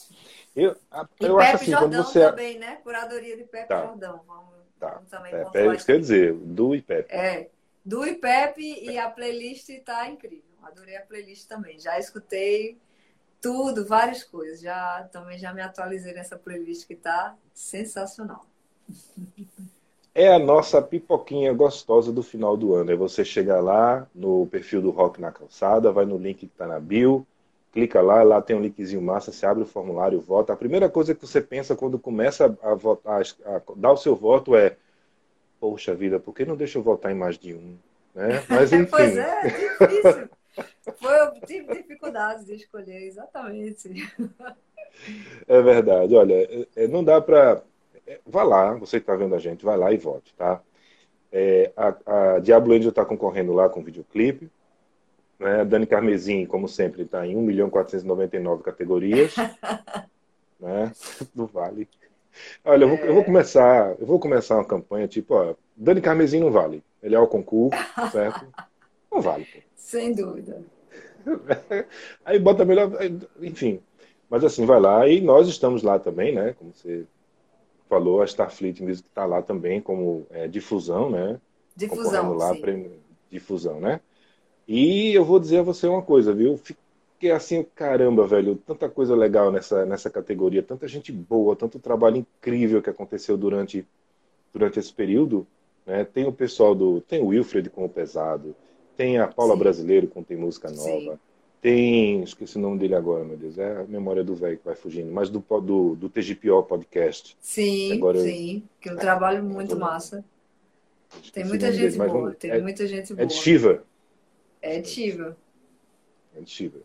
D: Eu, a-
E: E
D: eu acho
E: Pepe
D: assim,
E: Jordão
D: quando você.
E: também, né? Curadoria de Pepe
D: Tá.
E: Jordão. Vamos,
D: Tá.
E: vamos também
D: É,
E: pontuar
D: é isso que eu ia dizer, Du e Pepe.
E: É, do e Pepe e a playlist tá incrível. Adorei a playlist também. Já escutei tudo, várias coisas. Já também já me atualizei nessa playlist que tá sensacional.
D: É a nossa pipoquinha gostosa do final do ano. É você chegar lá no perfil do Rock na Calçada, vai no link que está na bio, clica lá, lá tem um linkzinho massa, você abre o formulário, vota. A primeira coisa que você pensa quando começa a, votar, a dar o seu voto é: Poxa vida, por que não deixa eu votar em mais de um? Né? Mas enfim.
E: pois é, difícil. Foi, eu tive dificuldades de escolher, exatamente.
D: É verdade. Olha, é- é, não dá para. Vá lá, você que está vendo a gente, vai lá e vote, tá? É, a, a Diablo Angel está concorrendo lá com videoclipe. Né? A Dani Carmesim, como sempre, está em 1 milhão 499 categorias. né? Do Vale. Olha, eu vou, eu vou, começar, eu vou começar uma campanha tipo, ó, Dani Carmesim não vale. Ele é o concurso, certo? Não vale. Pô.
E: Sem dúvida.
D: Aí bota melhor, enfim. Mas assim, vai lá e nós estamos lá também, né? Como você falou, a Starfleet Music está lá também como é, difusão, né?
E: Difusão,
D: lá,
E: sim.
D: Difusão, né? E eu vou dizer a você uma coisa, viu? Fiquei assim, caramba, velho, tanta coisa legal nessa, nessa categoria, tanta gente boa, tanto trabalho incrível que aconteceu durante, durante esse período. Né? Tem o pessoal do. Tem o Wilfred com o Pesado, tem a Paula Sim. Brasileiro com Tem Música Nova. Sim. Tem, esqueci o nome dele agora, meu Deus, é a memória do velho que vai fugindo, mas do, do, do TGPO Podcast.
E: Sim, agora, sim, que é um trabalho muito massa. Tem muita gente dele, boa, tem é, muita gente boa.
D: É de Shiva.
E: É de Shiva.
D: É de Shiva.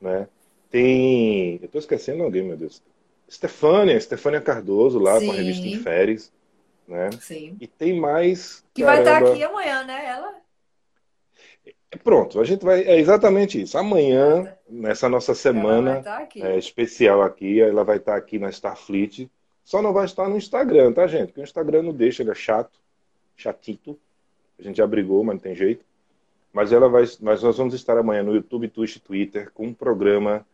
D: Né? Tem, eu tô esquecendo alguém, meu Deus. Stefânia, Stefânia Cardoso lá sim. com a revista Inferes. Né?
E: Sim.
D: E tem mais.
E: Que caramba, vai estar aqui amanhã, né? Ela?
D: Pronto, a gente vai. É exatamente isso. Amanhã, nessa nossa semana
E: aqui.
D: É, especial aqui, ela vai estar aqui na Starfleet. Só não vai estar no Instagram, tá, gente? Porque o Instagram não deixa, ele é chato, chatito. A gente já brigou, mas não tem jeito. Mas ela vai. Mas nós vamos estar amanhã no YouTube, Twitch e Twitter com um programa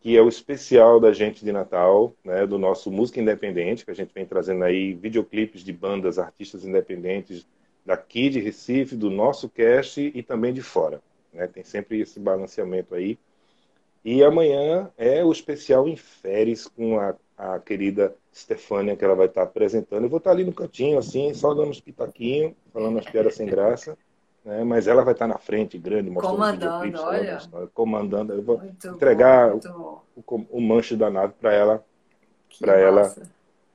D: que é o especial da gente de Natal, né, do nosso Música Independente, que a gente vem trazendo aí videoclipes de bandas, artistas independentes daqui de Recife, do nosso cast e também de fora. Né? Tem sempre esse balanceamento aí. E amanhã é o especial em férias com a, a querida Stefânia, que ela vai estar apresentando. Eu vou estar ali no cantinho, assim, só dando uns pitaquinhos, falando umas piadas sem graça. Né? Mas ela vai estar na frente, grande, mostrando
E: comandando, olha.
D: comandando. Eu vou muito entregar bom, o, o, o manche da nave para ela, para ela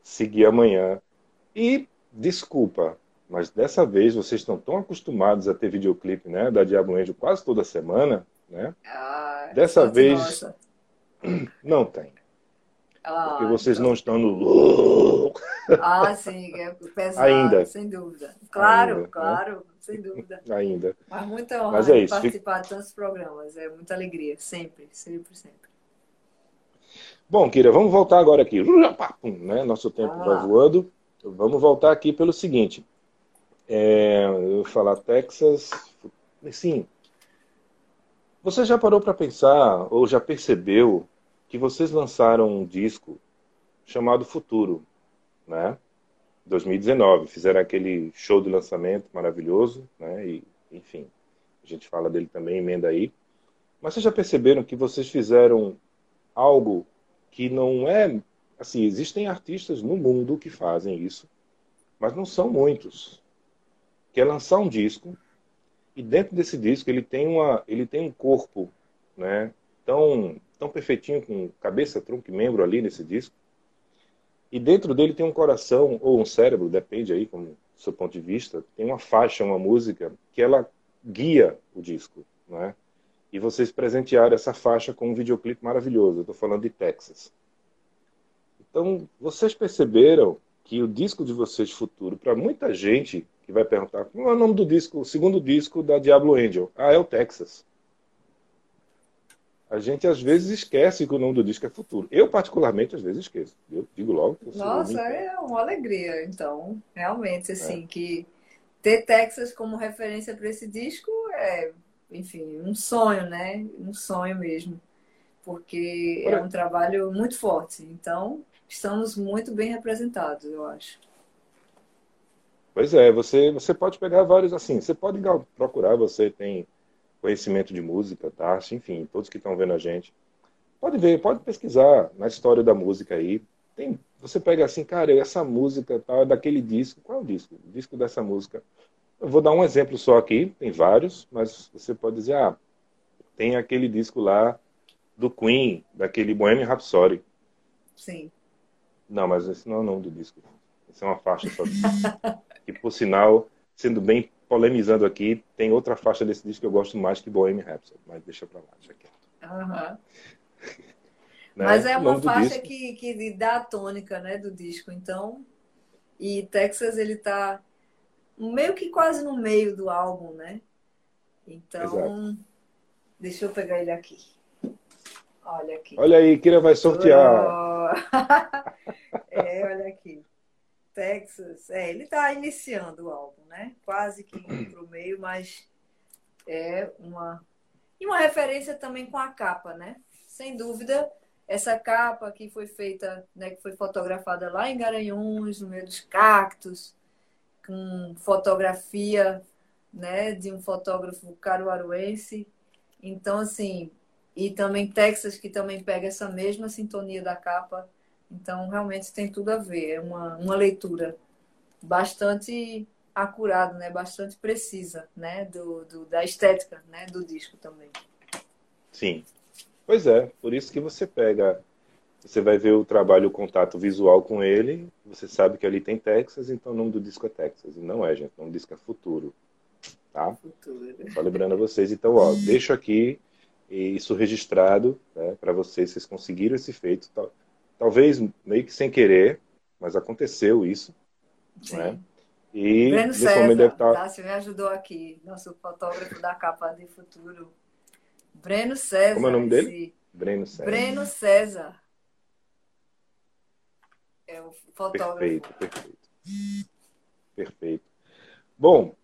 D: seguir amanhã. E desculpa, mas dessa vez vocês estão tão acostumados a ter videoclipe, né, da Diablo Angel quase toda semana, né?
E: Ah,
D: dessa vez nossa. não tem.
E: Ah,
D: porque vocês então... não estão no
E: Ah, sim, é pesado,
D: Ainda.
E: sem dúvida. Claro,
D: Ainda, né?
E: claro, né? Sem dúvida.
D: Ainda.
E: Mas muita honra
D: Mas é isso,
E: participar fica... de tantos programas, é muita alegria, sempre, sempre, sempre.
D: Bom, Kira, vamos voltar agora aqui. Né? Nosso tempo ah. vai voando. Vamos voltar aqui pelo seguinte. É, eu vou falar Texas. Sim. Você já parou para pensar ou já percebeu que vocês lançaram um disco chamado Futuro, né? 2019, fizeram aquele show de lançamento maravilhoso, né? E, enfim, a gente fala dele também, emenda aí. Mas vocês já perceberam que vocês fizeram algo que não é assim, existem artistas no mundo que fazem isso, mas não são muitos que é lançar um disco e dentro desse disco ele tem uma ele tem um corpo né tão tão perfeitinho com cabeça tronco e membro ali nesse disco e dentro dele tem um coração ou um cérebro depende aí como do seu ponto de vista tem uma faixa uma música que ela guia o disco né e vocês presentearam essa faixa com um videoclipe maravilhoso eu estou falando de Texas então vocês perceberam que o disco de vocês futuro para muita gente que vai perguntar qual é o nome do disco, o segundo disco da Diablo Angel. Ah, é o Texas. A gente às vezes esquece que o nome do disco é Futuro. Eu, particularmente, às vezes esqueço. Eu digo logo.
E: Nossa, é uma alegria, então. Realmente, assim, é. que ter Texas como referência para esse disco é, enfim, um sonho, né? Um sonho mesmo. Porque é um trabalho muito forte. Então, estamos muito bem representados, eu acho.
D: Pois é, você, você pode pegar vários assim, você pode procurar, você tem conhecimento de música, tá? Enfim, todos que estão vendo a gente. Pode ver, pode pesquisar na história da música aí. Tem, você pega assim, cara, essa música tá, daquele disco, qual é o disco? O disco dessa música. Eu vou dar um exemplo só aqui, tem vários, mas você pode dizer, ah, tem aquele disco lá do Queen, daquele Bohemian Rhapsody.
E: Sim.
D: Não, mas esse não é o nome do disco. Esse é uma faixa só. que por sinal, sendo bem polemizando aqui, tem outra faixa desse disco que eu gosto mais que Bohemian Rhapsody, mas deixa pra lá, já quieto.
E: Uhum. né? Mas é uma faixa que, que dá a tônica né, do disco, então. E Texas, ele tá meio que quase no meio do álbum, né? Então, Exato. deixa eu pegar ele aqui. Olha aqui.
D: Olha aí, Kira vai sortear.
E: Oh. é, É, olha aqui. Texas. É, ele está iniciando o álbum, né? Quase que para o meio, mas é uma. E uma referência também com a capa, né? Sem dúvida, essa capa que foi feita, né, que foi fotografada lá em Garanhuns, no meio dos cactos, com fotografia né, de um fotógrafo caruaruense. Então, assim, e também Texas, que também pega essa mesma sintonia da capa. Então, realmente tem tudo a ver. É uma, uma leitura bastante acurada, né? bastante precisa né? do, do, da estética né? do disco também.
D: Sim. Pois é, por isso que você pega, você vai ver o trabalho, o contato visual com ele, você sabe que ali tem Texas, então o nome do disco é Texas. E não é, gente, o nome do disco é Futuro. Tá? Futuro. Só lembrando a vocês, então, ó, deixo aqui isso registrado né, para vocês, vocês conseguiram esse feito. Tal, talvez meio que sem querer, mas aconteceu isso. Sim. Né?
E: E Breno César, deve estar... Tá, me ajudou aqui, nosso fotógrafo da capa de futuro. Breno César.
D: Como é o nome dele? Esse...
E: Breno César. Breno César. É o fotógrafo.
D: Perfeito, perfeito. Perfeito. Bom,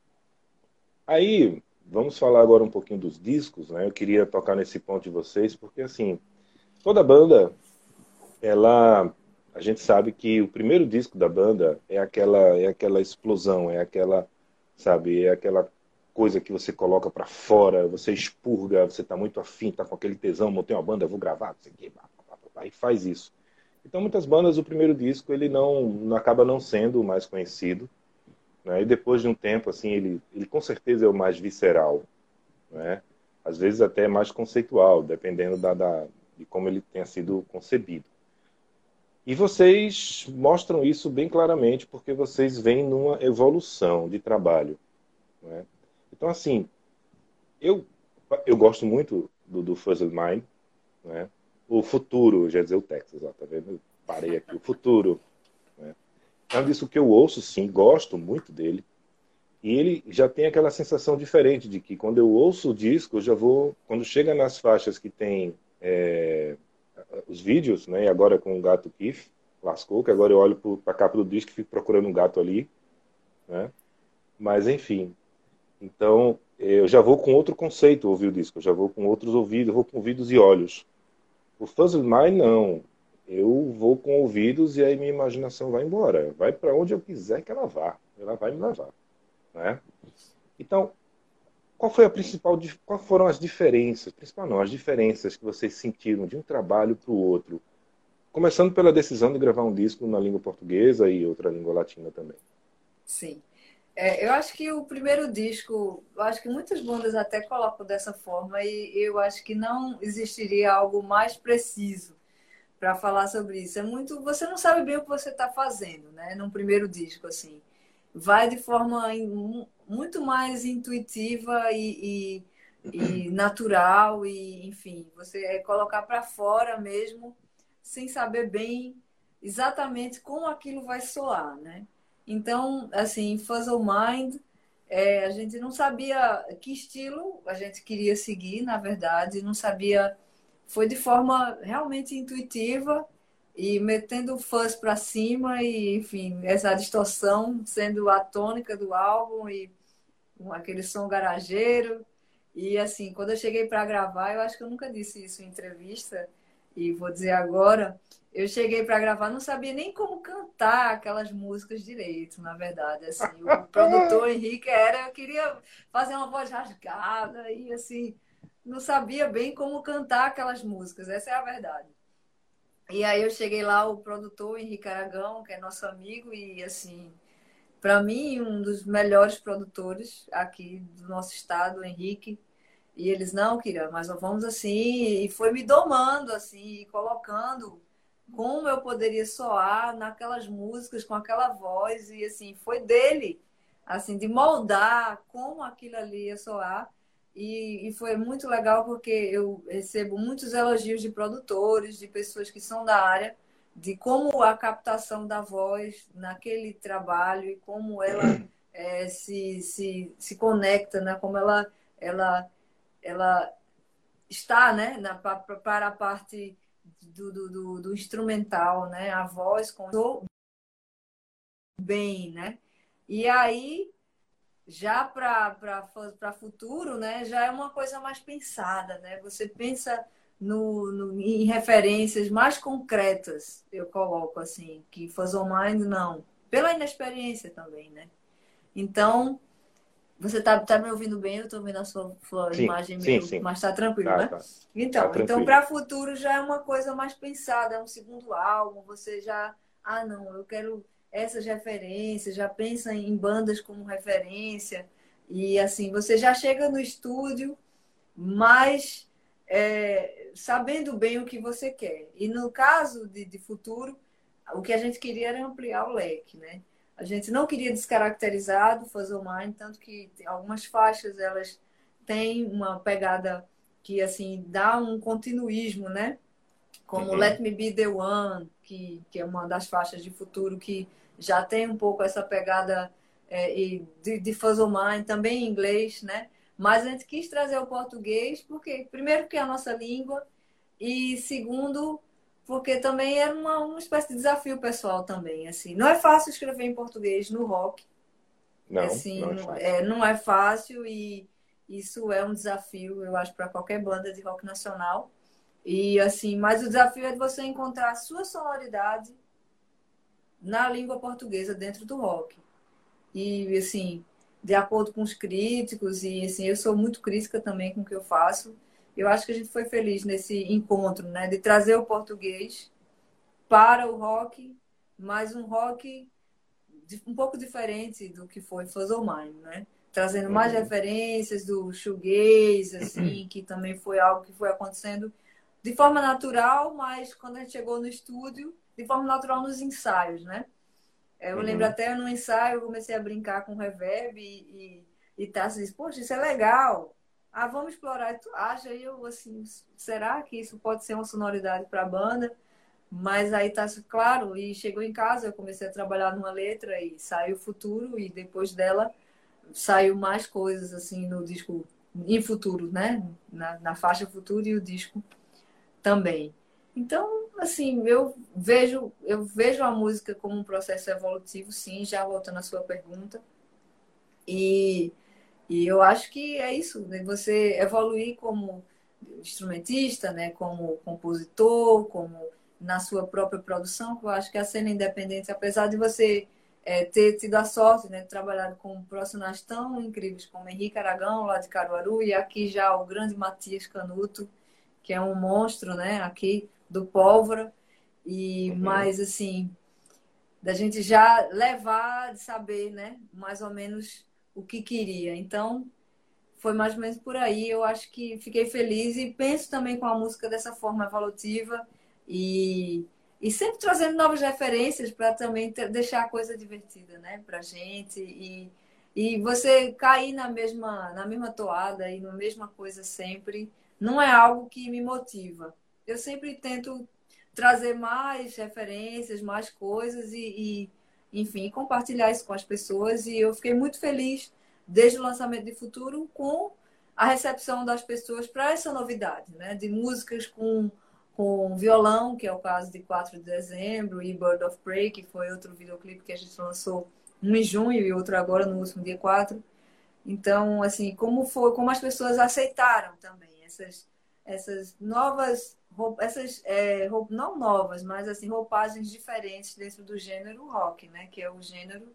D: aí vamos falar agora um pouquinho dos discos, né? Eu queria tocar nesse ponto de vocês, porque assim, toda banda, ela, a gente sabe que o primeiro disco da banda é aquela, é aquela explosão, é aquela, sabe, é aquela coisa que você coloca para fora, você expurga, você tá muito afim, tá com aquele tesão, montei uma banda, vou gravar, não sei o aí faz isso. Então, muitas bandas, o primeiro disco, ele não, não acaba não sendo mais conhecido, né? E depois de um tempo, assim, ele, ele com certeza é o mais visceral, né? Às vezes até mais conceitual, dependendo da, da, de como ele tenha sido concebido. E vocês mostram isso bem claramente, porque vocês vêm numa evolução de trabalho. Né? Então, assim, eu, eu gosto muito do, do Fuzzle Mind, né? o futuro, já dizer o Texas, ó, tá vendo? Eu parei aqui, o futuro é um disco que eu ouço, sim, gosto muito dele. E ele já tem aquela sensação diferente de que quando eu ouço o disco, eu já vou. Quando chega nas faixas que tem é, os vídeos, né? E agora com o gato Kiff, lascou, que agora eu olho para a capa do disco e fico procurando um gato ali. Né? Mas, enfim. Então, eu já vou com outro conceito ouvir o disco, eu já vou com outros ouvidos, vou com ouvidos e olhos. O Fuzzle Mind, não eu vou com ouvidos e aí minha imaginação vai embora. Vai para onde eu quiser que ela vá. Ela vai me levar. Né? Então, qual foi a principal, qual foram as diferenças, principal não, as diferenças que vocês sentiram de um trabalho para o outro? Começando pela decisão de gravar um disco na língua portuguesa e outra língua latina também.
E: Sim. É, eu acho que o primeiro disco, eu acho que muitas bandas até colocam dessa forma e eu acho que não existiria algo mais preciso para falar sobre isso. É muito, você não sabe bem o que você está fazendo, né? Num primeiro disco assim, vai de forma muito mais intuitiva e, e, e natural e, enfim, você é colocar para fora mesmo, sem saber bem exatamente como aquilo vai soar, né? Então, assim, Fuzzle Mind, é, a gente não sabia que estilo a gente queria seguir, na verdade, não sabia foi de forma realmente intuitiva e metendo o fuzz para cima e, enfim, essa distorção sendo a tônica do álbum e aquele som garageiro. E assim, quando eu cheguei para gravar, eu acho que eu nunca disse isso em entrevista e vou dizer agora, eu cheguei para gravar, não sabia nem como cantar aquelas músicas direito, na verdade. Assim, o produtor Henrique era, eu queria fazer uma voz rasgada e assim, não sabia bem como cantar aquelas músicas, essa é a verdade. E aí eu cheguei lá, o produtor Henrique Aragão, que é nosso amigo, e assim, para mim, um dos melhores produtores aqui do nosso estado, Henrique. E eles, não, Kira, mas nós vamos assim, e foi me domando, assim, colocando como eu poderia soar naquelas músicas, com aquela voz, e assim, foi dele, assim, de moldar como aquilo ali ia soar. E, e, foi muito legal porque eu recebo muitos elogios de produtores, de pessoas que são da área, de como a captação da voz naquele trabalho e como ela é, se, se, se conecta, né? como ela, ela, ela está né? Na, para a parte do, do, do, instrumental, né? a voz com bem, né? E aí, já para futuro, né, já é uma coisa mais pensada, né? Você pensa no, no, em referências mais concretas, eu coloco assim, que Fuzzle Mind não, pela inexperiência também, né? Então, você tá, tá me ouvindo bem? Eu tô vendo a sua, sua
D: sim,
E: imagem
D: sim,
E: meio,
D: sim.
E: mas tá tranquilo,
D: Tá,
E: né?
D: tá.
E: Então,
D: Tá
E: então para futuro já é uma coisa mais pensada, é um segundo álbum, você já, ah, não, eu quero essas referências, já pensa em bandas como referência e assim, você já chega no estúdio mais é, sabendo bem o que você quer. E no caso de, de futuro, o que a gente queria era ampliar o leque, né? A gente não queria descaracterizar do Fuzzle Mind, tanto que algumas faixas elas têm uma pegada que assim dá um continuismo, né? Como
D: Uhum.
E: Let Me Be the One, que, que é uma das faixas de futuro que já tem um pouco essa pegada é, e de, de Mind, também em inglês, né? Mas a gente quis trazer o português porque, primeiro, que é a nossa língua, e segundo, porque também era uma, uma espécie de desafio pessoal também. Assim. Não é fácil escrever em português no rock,
D: Não,
E: assim,
D: não é
E: não,
D: fácil.
E: é, não é fácil e isso é um desafio, eu acho, para qualquer banda de rock nacional. E assim, mas o desafio é de você encontrar a sua sonoridade na língua portuguesa dentro do rock. E assim, de acordo com os críticos e assim, eu sou muito crítica também com o que eu faço. Eu acho que a gente foi feliz nesse encontro, né, de trazer o português para o rock, mas um rock um pouco diferente do que foi Fuzzle Mind, né? Trazendo mais
D: Uhum.
E: referências do shoegaze, assim, que também foi algo que foi acontecendo de forma natural, mas quando a gente chegou no estúdio, de forma natural nos ensaios, né? Eu
D: Uhum.
E: lembro até no ensaio, eu comecei a brincar com reverb e, e, e Tassi disse, poxa, isso é legal. Ah, vamos explorar. E tu acha? E eu, assim, será que isso pode ser uma sonoridade para a banda? Mas aí tá claro, e chegou em casa, eu comecei a trabalhar numa letra e saiu Futuro, e depois dela saiu mais coisas assim no disco em Futuro, né? Na, na faixa Futuro e o disco também. Então, assim, eu vejo, eu vejo a música como um processo evolutivo, sim, já voltando à sua pergunta. E, e eu acho que é isso, né? Você evoluir como instrumentista, né? Como compositor, como na sua própria produção, que eu acho que a cena independente, apesar de você é, ter tido a sorte né, de trabalhar com profissionais tão incríveis como Henrique Aragão, lá de Caruaru, e aqui já o grande Matias Canuto, que é um monstro né, aqui do Pólvora, e
D: Uhum.
E: mais assim, da gente já levar de saber né, mais ou menos o que queria. Então, foi mais ou menos por aí. Eu acho que fiquei feliz e penso também com a música dessa forma evolutiva e, e sempre trazendo novas referências para também ter- deixar a coisa divertida, né, pra gente e, e você cair na mesma na mesma toada e na mesma coisa sempre não é algo que me motiva. Eu sempre tento trazer mais referências, mais coisas e, e enfim, compartilhar isso com as pessoas e eu fiquei muito feliz desde o lançamento de Futuro com a recepção das pessoas para essa novidade, né? De músicas com, com violão, que é o caso de 4 de dezembro, e Bird of Prey, que foi outro videoclipe que a gente lançou um em junho e outro agora no último dia 4. Então, assim, como foi, como as pessoas aceitaram também essas, essas novas, rou- essas é, não novas, mas assim roupagens diferentes dentro do gênero rock, né? Que é o gênero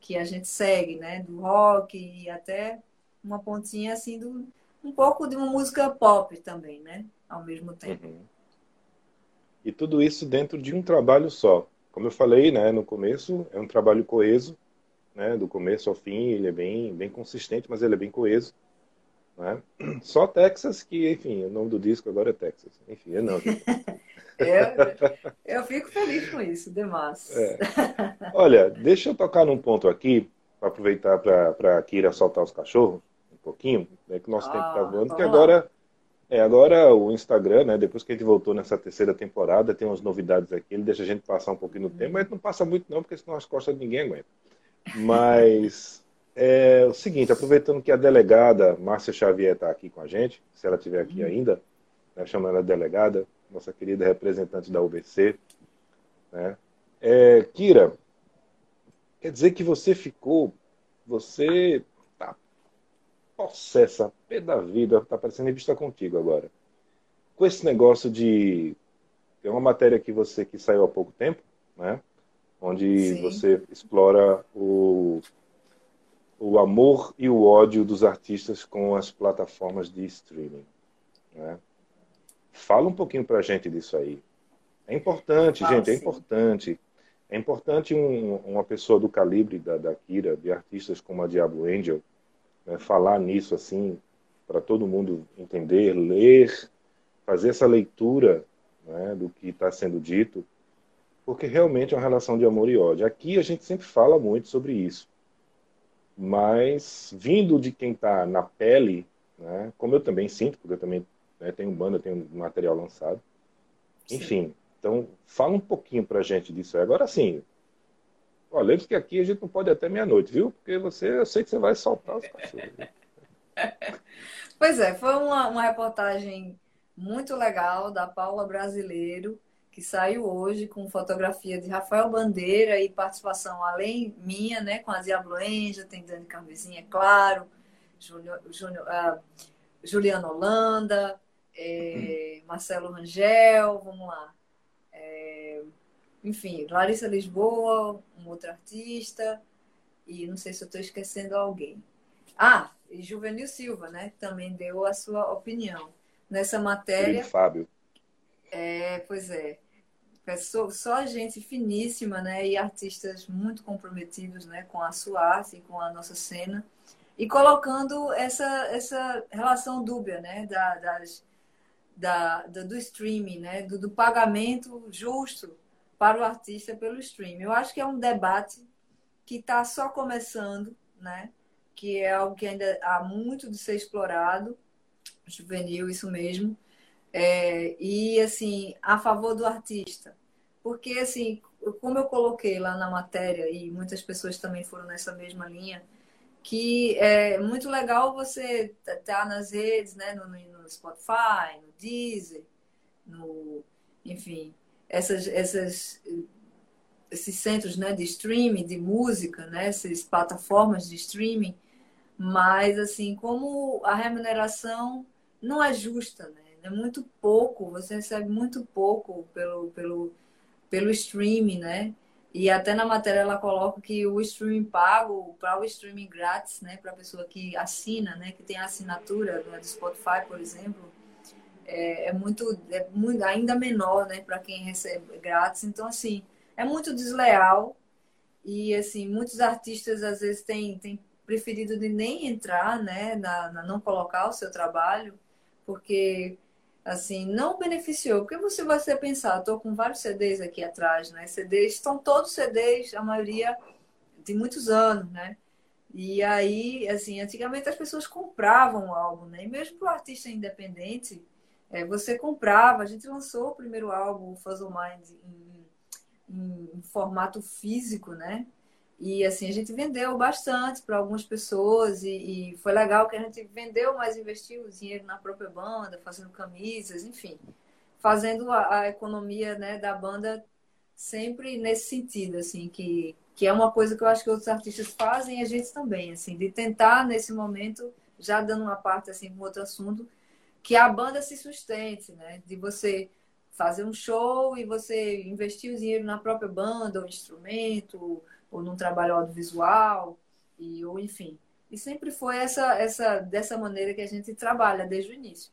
E: que a gente segue, né? Do rock e até uma pontinha assim do um pouco de uma música pop também, né? Ao mesmo tempo.
D: Uhum. E tudo isso dentro de um trabalho só. Como eu falei, né, no começo, é um trabalho coeso, né, do começo ao fim, ele é bem, bem consistente, mas ele é bem coeso, né? Só Texas que, enfim, o nome do disco agora é Texas. Enfim, eu não.
E: Eu, eu fico feliz com isso, demais.
D: É. Olha, deixa eu tocar num ponto aqui, para aproveitar para a Kira soltar os cachorros um pouquinho, né, que o nosso tempo está
E: Ah,
D: voando, que agora é agora o Instagram, né, depois que a gente voltou nessa terceira temporada, tem umas novidades aqui, ele deixa a gente passar um pouquinho no tempo, mas não passa muito não, porque senão as costas de ninguém aguenta. Mas é o seguinte, aproveitando que a delegada Márcia Xavier está aqui com a gente, se ela estiver aqui ainda, né, chamando ela de delegada, nossa querida representante da UBC, né? É, Kira, quer dizer que você ficou, você tá possessa, pé da vida, tá parecendo revista contigo agora. Com esse negócio de tem uma matéria que você que saiu há pouco tempo, né? Onde Sim. você explora o o amor e o ódio dos artistas com as plataformas de streaming. Né? Fala um pouquinho para a gente disso aí. É importante, ah, gente, é sim. é importante. É importante um, uma pessoa do calibre da, da Kira, de artistas como a Diablo Angel, né, falar nisso assim, para todo mundo entender, ler, fazer essa leitura né, do que está sendo dito, porque realmente é uma relação de amor e ódio. Aqui a gente sempre fala muito sobre isso mas vindo de quem está na pele, né, como eu também sinto, porque eu também né, tenho banda, tenho material lançado. Sim. Enfim, então fala um pouquinho pra gente disso aí. Agora sim, lembre que aqui a gente não pode até meia-noite, viu? Porque você, eu sei que você vai soltar os cachorros.
E: pois é, foi uma, uma reportagem muito legal da Paula Brasileiro que saiu hoje com fotografia de Rafael Bandeira e participação além minha, né, com a Diablo Angel, tem Dani Carmezinha, é claro, Júnior, Júnior, uh, Juliana Holanda, é, Marcelo Rangel, vamos lá. É, enfim, Larissa Lisboa, um outro artista, e não sei se eu estou esquecendo alguém. Ah, e Juvenil Silva, né? Também deu a sua opinião nessa matéria.
D: Fábio.
E: É, pois é. Só, só gente finíssima, né? E artistas muito comprometidos, né? Com a sua arte e com a nossa cena. E colocando essa, essa relação dúbia, né? Da, das, da, da, do streaming, né? Do, do pagamento justo para o artista pelo streaming. Eu acho que é um debate que está só começando, né? Que é algo que ainda há muito de ser explorado. Juvenil, isso mesmo é, e, assim, a favor do artista. Porque, assim, como eu coloquei lá na matéria, e muitas pessoas também foram nessa mesma linha, que é muito legal você estar tá nas redes, né, no, no Spotify, no Deezer, no, enfim, essas, essas, esses centros né, de streaming, de música, né, essas plataformas de streaming, mas assim, como a remuneração não é justa, né? É muito pouco, você recebe muito pouco pelo, pelo, pelo streaming, né? E até na matéria ela coloca que o streaming pago para o streaming grátis, né, para a pessoa que assina, né, que tem a assinatura do Spotify, por exemplo, é, é muito, é muito ainda menor, né, para quem recebe grátis. Então assim, é muito desleal. E assim muitos artistas às vezes têm, têm preferido de nem entrar, né, na, na não colocar o seu trabalho, porque assim, não beneficiou. Porque você vai ser pensar, estou com vários CDs aqui atrás, né? CDs, estão todos CDs, a maioria de muitos anos, né? E aí, assim, antigamente as pessoas compravam o álbum, né? E mesmo para o artista independente, é, você comprava. A gente lançou o primeiro álbum, o Fuzzle Mind, em, em formato físico, né? E assim, a gente vendeu bastante para algumas pessoas e, e, foi legal que a gente vendeu, mas investiu dinheiro na própria banda, fazendo camisas, enfim, fazendo a, a economia né, da banda sempre nesse sentido, assim, que, que é uma coisa que eu acho que outros artistas fazem e a gente também, assim, de tentar nesse momento, já dando uma parte assim com outro assunto, que a banda se sustente, né? De você fazer um show e você investir o dinheiro na própria banda, o instrumento, ou num trabalho audiovisual, e, ou enfim. E sempre foi essa, essa, dessa maneira que a gente trabalha desde o início.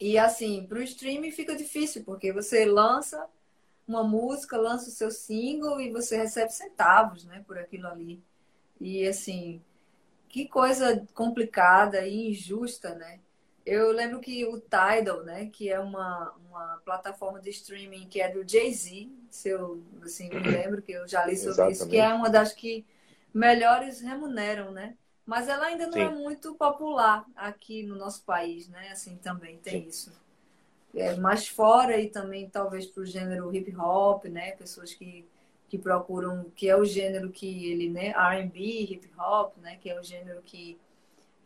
E: E assim, para o streaming fica difícil, porque você lança uma música, lança o seu single e você recebe centavos né, por aquilo ali. E assim, que coisa complicada e injusta, né? Eu lembro que o Tidal, né, que é uma, uma plataforma de streaming que é do Jay-Z, se eu assim, me lembro que eu já li sobre Exatamente. isso, que é uma das que melhores remuneram, né? Mas ela ainda não é Sim. é muito popular aqui no nosso país, né? Assim, também tem Sim. isso. É, mais fora e também talvez para o gênero hip hop, né? Pessoas que, que procuram, que é o gênero que ele, né? R&B, hip hop, né? Que é o gênero que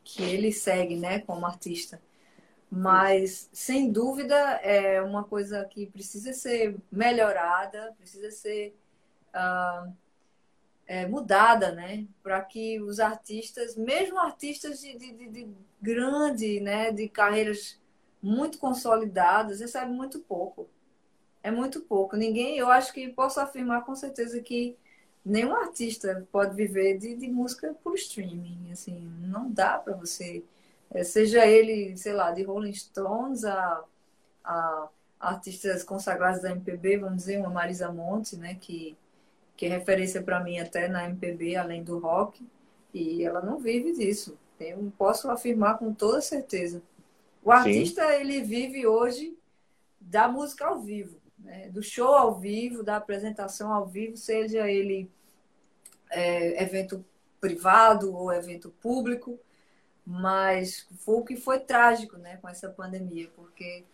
E: que ele segue, né, como artista. Mas, sem dúvida, é uma coisa que precisa ser melhorada, precisa ser uh, é, mudada, né? Para que os artistas, mesmo artistas de, de, de, grande, né, de carreiras muito consolidadas, recebem muito pouco. É muito pouco. Ninguém, eu acho que posso afirmar com certeza que nenhum artista pode viver de, de música por streaming. Assim, não dá para você, é, seja ele, sei lá, de Rolling Stones a, a artistas consagrados da MPB, vamos dizer, uma Marisa Monte, né, que que é referência para mim até na MPB, além do rock, e ela não vive disso. Eu posso afirmar com toda certeza. O artista, Sim. ele vive hoje da música ao vivo, né? do show ao vivo, da apresentação ao vivo, seja ele é, evento privado ou evento público, mas foi o que foi trágico né, com essa pandemia, porque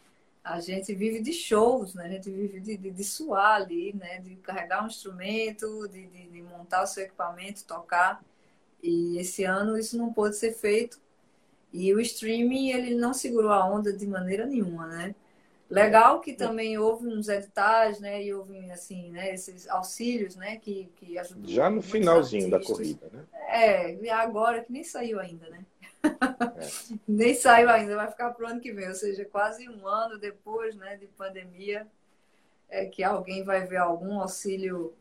E: a gente vive de shows, né? A gente vive de, de, de suar ali, né? De carregar um instrumento, de, de, de, montar o seu equipamento, tocar. E esse ano isso não pôde ser feito. E o streaming, ele não segurou a onda de maneira nenhuma, né? Legal que também houve uns editais, né? E houve, assim, né? Esses auxílios, né? Que, que
D: ajudou. Já no finalzinho artistas. da corrida, né?
E: É, agora que nem saiu ainda, né? É. Nem saiu ainda, vai ficar para o ano que vem, ou seja, quase um ano depois né, de pandemia, é que alguém vai ver algum auxílio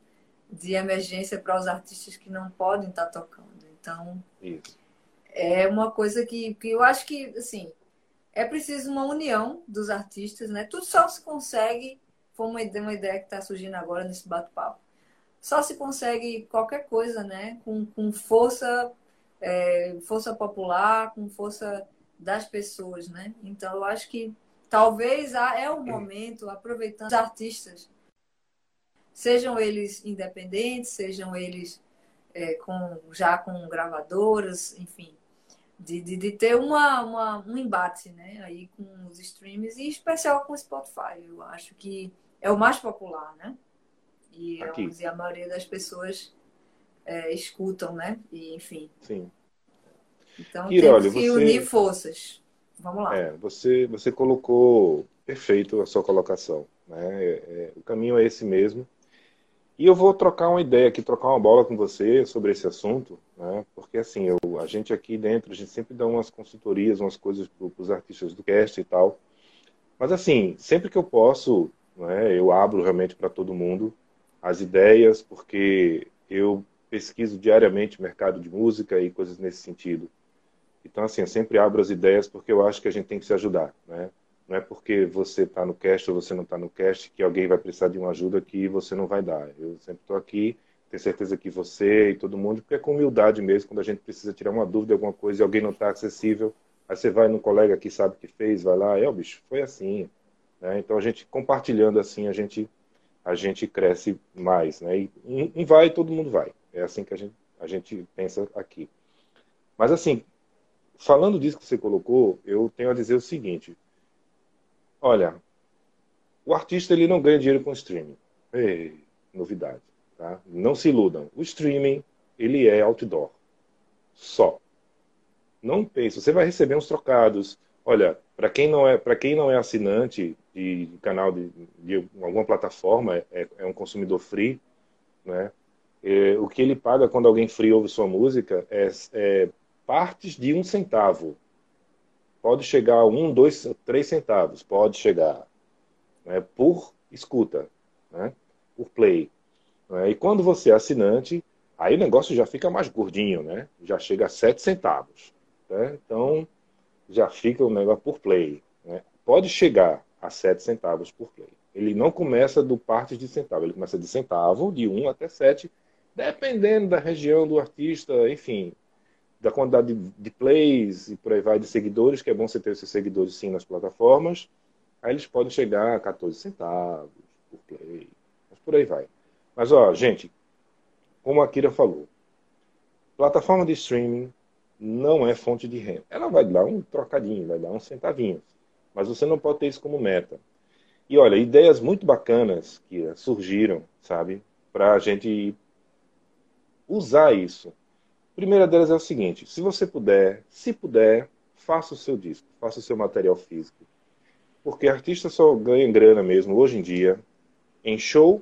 E: de emergência para os artistas que não podem estar tá tocando. Então, Isso. é uma coisa que, que eu acho que, assim, é preciso uma união dos artistas, né? Tudo só se consegue, foi uma ideia, uma ideia que está surgindo agora nesse bate-papo, só se consegue qualquer coisa, né? Com, com força é, força popular, com força das pessoas, né? Então, eu acho que talvez é o momento, aproveitando os artistas, sejam eles independentes, sejam eles é, com, já com gravadoras, enfim, de, de, de ter uma, uma, um embate né? aí com os streams, e em especial com o Spotify. Eu acho que é o mais popular, né? E, e a maioria das pessoas é, escutam, né? E, enfim.
D: Sim.
E: Então Kira, temos que você, unir forças. Vamos lá.
D: É, você, você colocou perfeito a sua colocação. Né? É, é, o caminho é esse mesmo. E eu vou trocar uma ideia aqui, trocar uma bola com você sobre esse assunto, né? porque assim, eu, a gente aqui dentro, a gente sempre dá umas consultorias, umas coisas para os artistas do cast e tal. Mas assim, sempre que eu posso, né, eu abro realmente para todo mundo as ideias, porque eu pesquiso diariamente mercado de música e coisas nesse sentido. Então, assim, eu sempre abro as ideias porque eu acho que a gente tem que se ajudar, né? Não é porque você está no cast ou você não está no cast que alguém vai precisar de uma ajuda que você não vai dar. Eu sempre estou aqui, tenho certeza que você e todo mundo, porque é com humildade mesmo, quando a gente precisa tirar uma dúvida, alguma coisa e alguém não está acessível, aí você vai no colega que sabe que fez, vai lá, é, o bicho, foi assim. Né? Então, a gente compartilhando assim, a gente, a gente cresce mais, né? E um vai, todo mundo vai. É assim que a gente, a gente pensa aqui. Mas, assim, falando disso que você colocou, eu tenho a dizer o seguinte: olha, o artista ele não ganha dinheiro com streaming. Ei, novidade, tá? Não se iludam. O streaming ele é outdoor, só. Não pense, você vai receber uns trocados. Olha, para quem não é para quem não é assinante de, canal de, de alguma plataforma, é, é, um consumidor free, né? É, o que ele paga quando alguém free ouve sua música é, é partes de um centavo. Pode chegar a um, dois, três centavos, pode chegar né, por escuta, né, por play. Né, e quando você é assinante, aí o negócio já fica mais gordinho, né? Já chega a sete centavos. Né? Então, já fica o negócio por play. Né? Pode chegar a sete centavos por play. Ele não começa do partes de centavo, ele começa de centavo, de um até sete, dependendo da região do artista, enfim, da quantidade de, de, plays e por aí vai, de seguidores, que é bom você ter esses seguidores sim nas plataformas. Aí eles podem chegar a 14 centavos por play, mas por aí vai. Mas, ó, gente, como a Kira falou, plataforma de streaming não é fonte de renda. Ela vai dar um trocadinho, vai dar uns centavinhos, mas você não pode ter isso como meta. E olha, ideias muito bacanas que surgiram, sabe, para a gente usar isso primeira delas é o seguinte: se você puder, se puder, faça o seu disco, faça o seu material físico. Porque artista só ganha grana mesmo hoje em dia em show,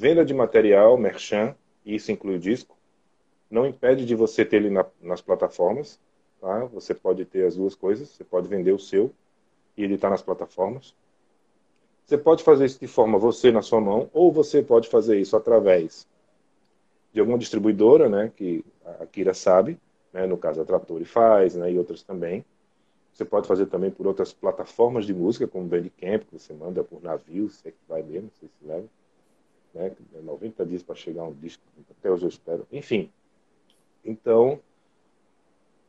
D: venda de material, merchan isso inclui o disco, não impede de você ter ele na, nas plataformas, tá? Você pode ter as duas coisas, você pode vender o seu e ele está nas plataformas. Você pode fazer isso de forma você na sua mão, ou você pode fazer isso através de alguma distribuidora, né, que a Kira sabe, né, no caso a Trattori faz, né, e outras também. Você pode fazer também por outras plataformas de música, como Bandcamp, que você manda por navio, se é que vai mesmo, não sei se leva. Né, 90 dias para chegar um disco, até hoje eu espero. Enfim. Então,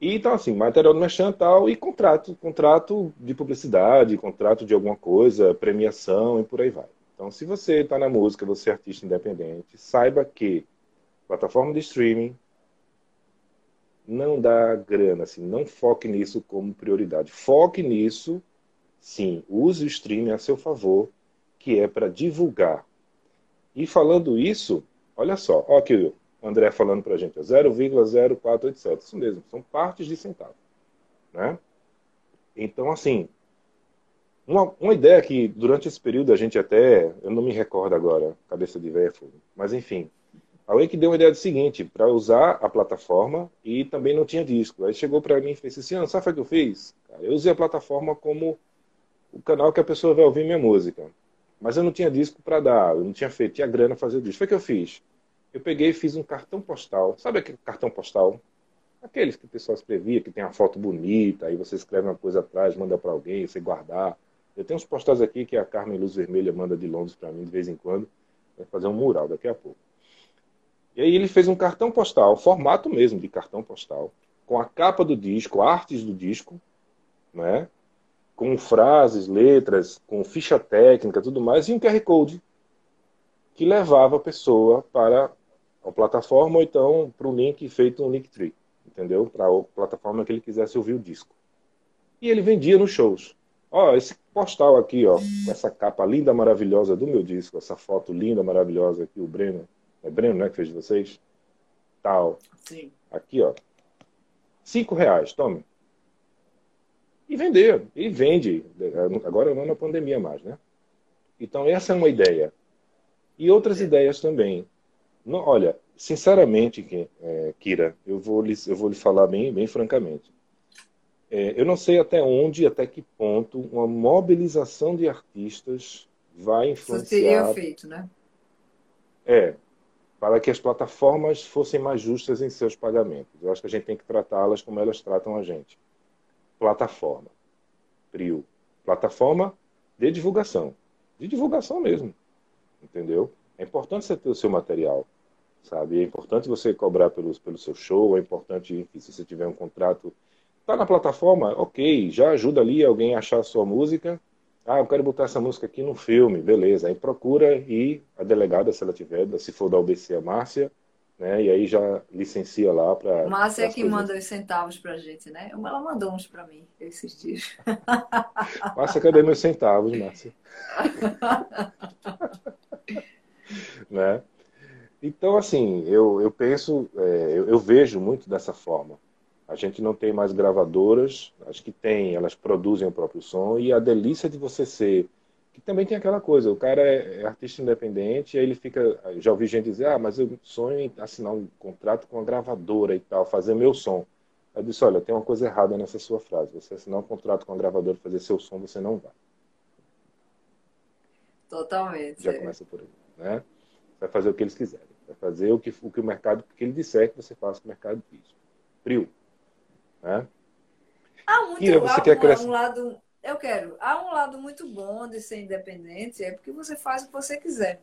D: e então, assim, material do merchan tal, e contrato, contrato de publicidade, contrato de alguma coisa, premiação e por aí vai. Então, se você está na música, você é artista independente, saiba que plataforma de streaming não dá grana, assim, não foque nisso como prioridade. Foque nisso, sim, use o streaming a seu favor, que é para divulgar. E falando isso, olha só, ó aqui o André falando para a gente, 0,0487. Isso mesmo, são partes de centavo. Né? Então, assim, uma, uma ideia que durante esse período a gente até, eu não me recordo agora, cabeça de velho, mas enfim, a que deu uma ideia do seguinte, para usar a plataforma e também não tinha disco. Aí chegou para mim e fez assim, sabe o que eu fiz? Eu usei a plataforma como o canal que a pessoa vai ouvir minha música. Mas eu não tinha disco para dar, eu não tinha feito, tinha grana fazer o disco. Foi o que eu fiz eu peguei e fiz um cartão postal. Sabe aquele cartão postal? Aqueles que o pessoal escrevia, que tem uma foto bonita, aí você escreve uma coisa atrás, manda para alguém, você guardar. Eu tenho uns postais aqui que a Carmen Luz Vermelha manda de Londres para mim de vez em quando. Vai fazer um mural daqui a pouco. E aí ele fez um cartão postal, formato mesmo de cartão postal, com a capa do disco, artes do disco, né? Com frases, letras, com ficha técnica, tudo mais, e um QR Code que levava a pessoa para a plataforma ou então para o link feito no Linktree, entendeu? Para a plataforma que ele quisesse ouvir o disco. E ele vendia nos shows. Ó, esse postal aqui, ó, com essa capa linda, maravilhosa do meu disco, essa foto linda, maravilhosa aqui, o Breno, é Breno, né, que fez de vocês? Tal. Sim. Aqui, ó. Cinco reais, tome. E vender, e vende. Agora não na pandemia mais, né? Então essa é uma ideia. E outras ideias também. Não, olha, sinceramente, é, Kira, eu vou lhe, eu vou lhe falar bem, bem francamente. É, eu não sei até onde, até que ponto uma mobilização de artistas vai influenciar. Isso
E: teria feito, né?
D: É, para que as plataformas fossem mais justas em seus pagamentos. Eu acho que a gente tem que tratá-las como elas tratam a gente. Plataforma. PRIO. Plataforma de divulgação. De divulgação mesmo entendeu? É importante você ter o seu material, sabe? É importante você cobrar pelo, pelo seu show, é importante, enfim, se você tiver um contrato, tá na plataforma, ok, já ajuda ali alguém a achar a sua música. Ah, eu quero botar essa música aqui no filme, beleza. Aí procura e a delegada, se ela tiver, se for da UBC, a Márcia, né? E aí já licencia lá para.
E: Márcia é que coisas. manda os centavos pra gente, né? Ela mandou uns para mim esses dias.
D: Márcia, cadê meus centavos, Márcia? né? Então, assim, eu, eu penso, é, eu, eu, vejo muito dessa forma. A gente não tem mais gravadoras, acho que tem, elas produzem o próprio som, e a delícia de você ser. Que também tem aquela coisa, o cara é, é artista independente, e aí ele fica. Já ouvi gente dizer, ah, mas eu sonho em assinar um contrato com uma gravadora e tal, fazer meu som. Eu disse, olha, tem uma coisa errada nessa sua frase. Você assinar um contrato com a gravadora fazer seu som, você não vai.
E: Totalmente.
D: Já começa por aí né? Vai fazer o que eles quiserem. Vai fazer o que o, que o mercado, que ele disser que você faça, o mercado diz. Frio. Né?
E: Há muito, Kira, você há quer um, crescer... um lado, eu quero. Há um lado muito bom de ser independente, é porque você faz o que você quiser.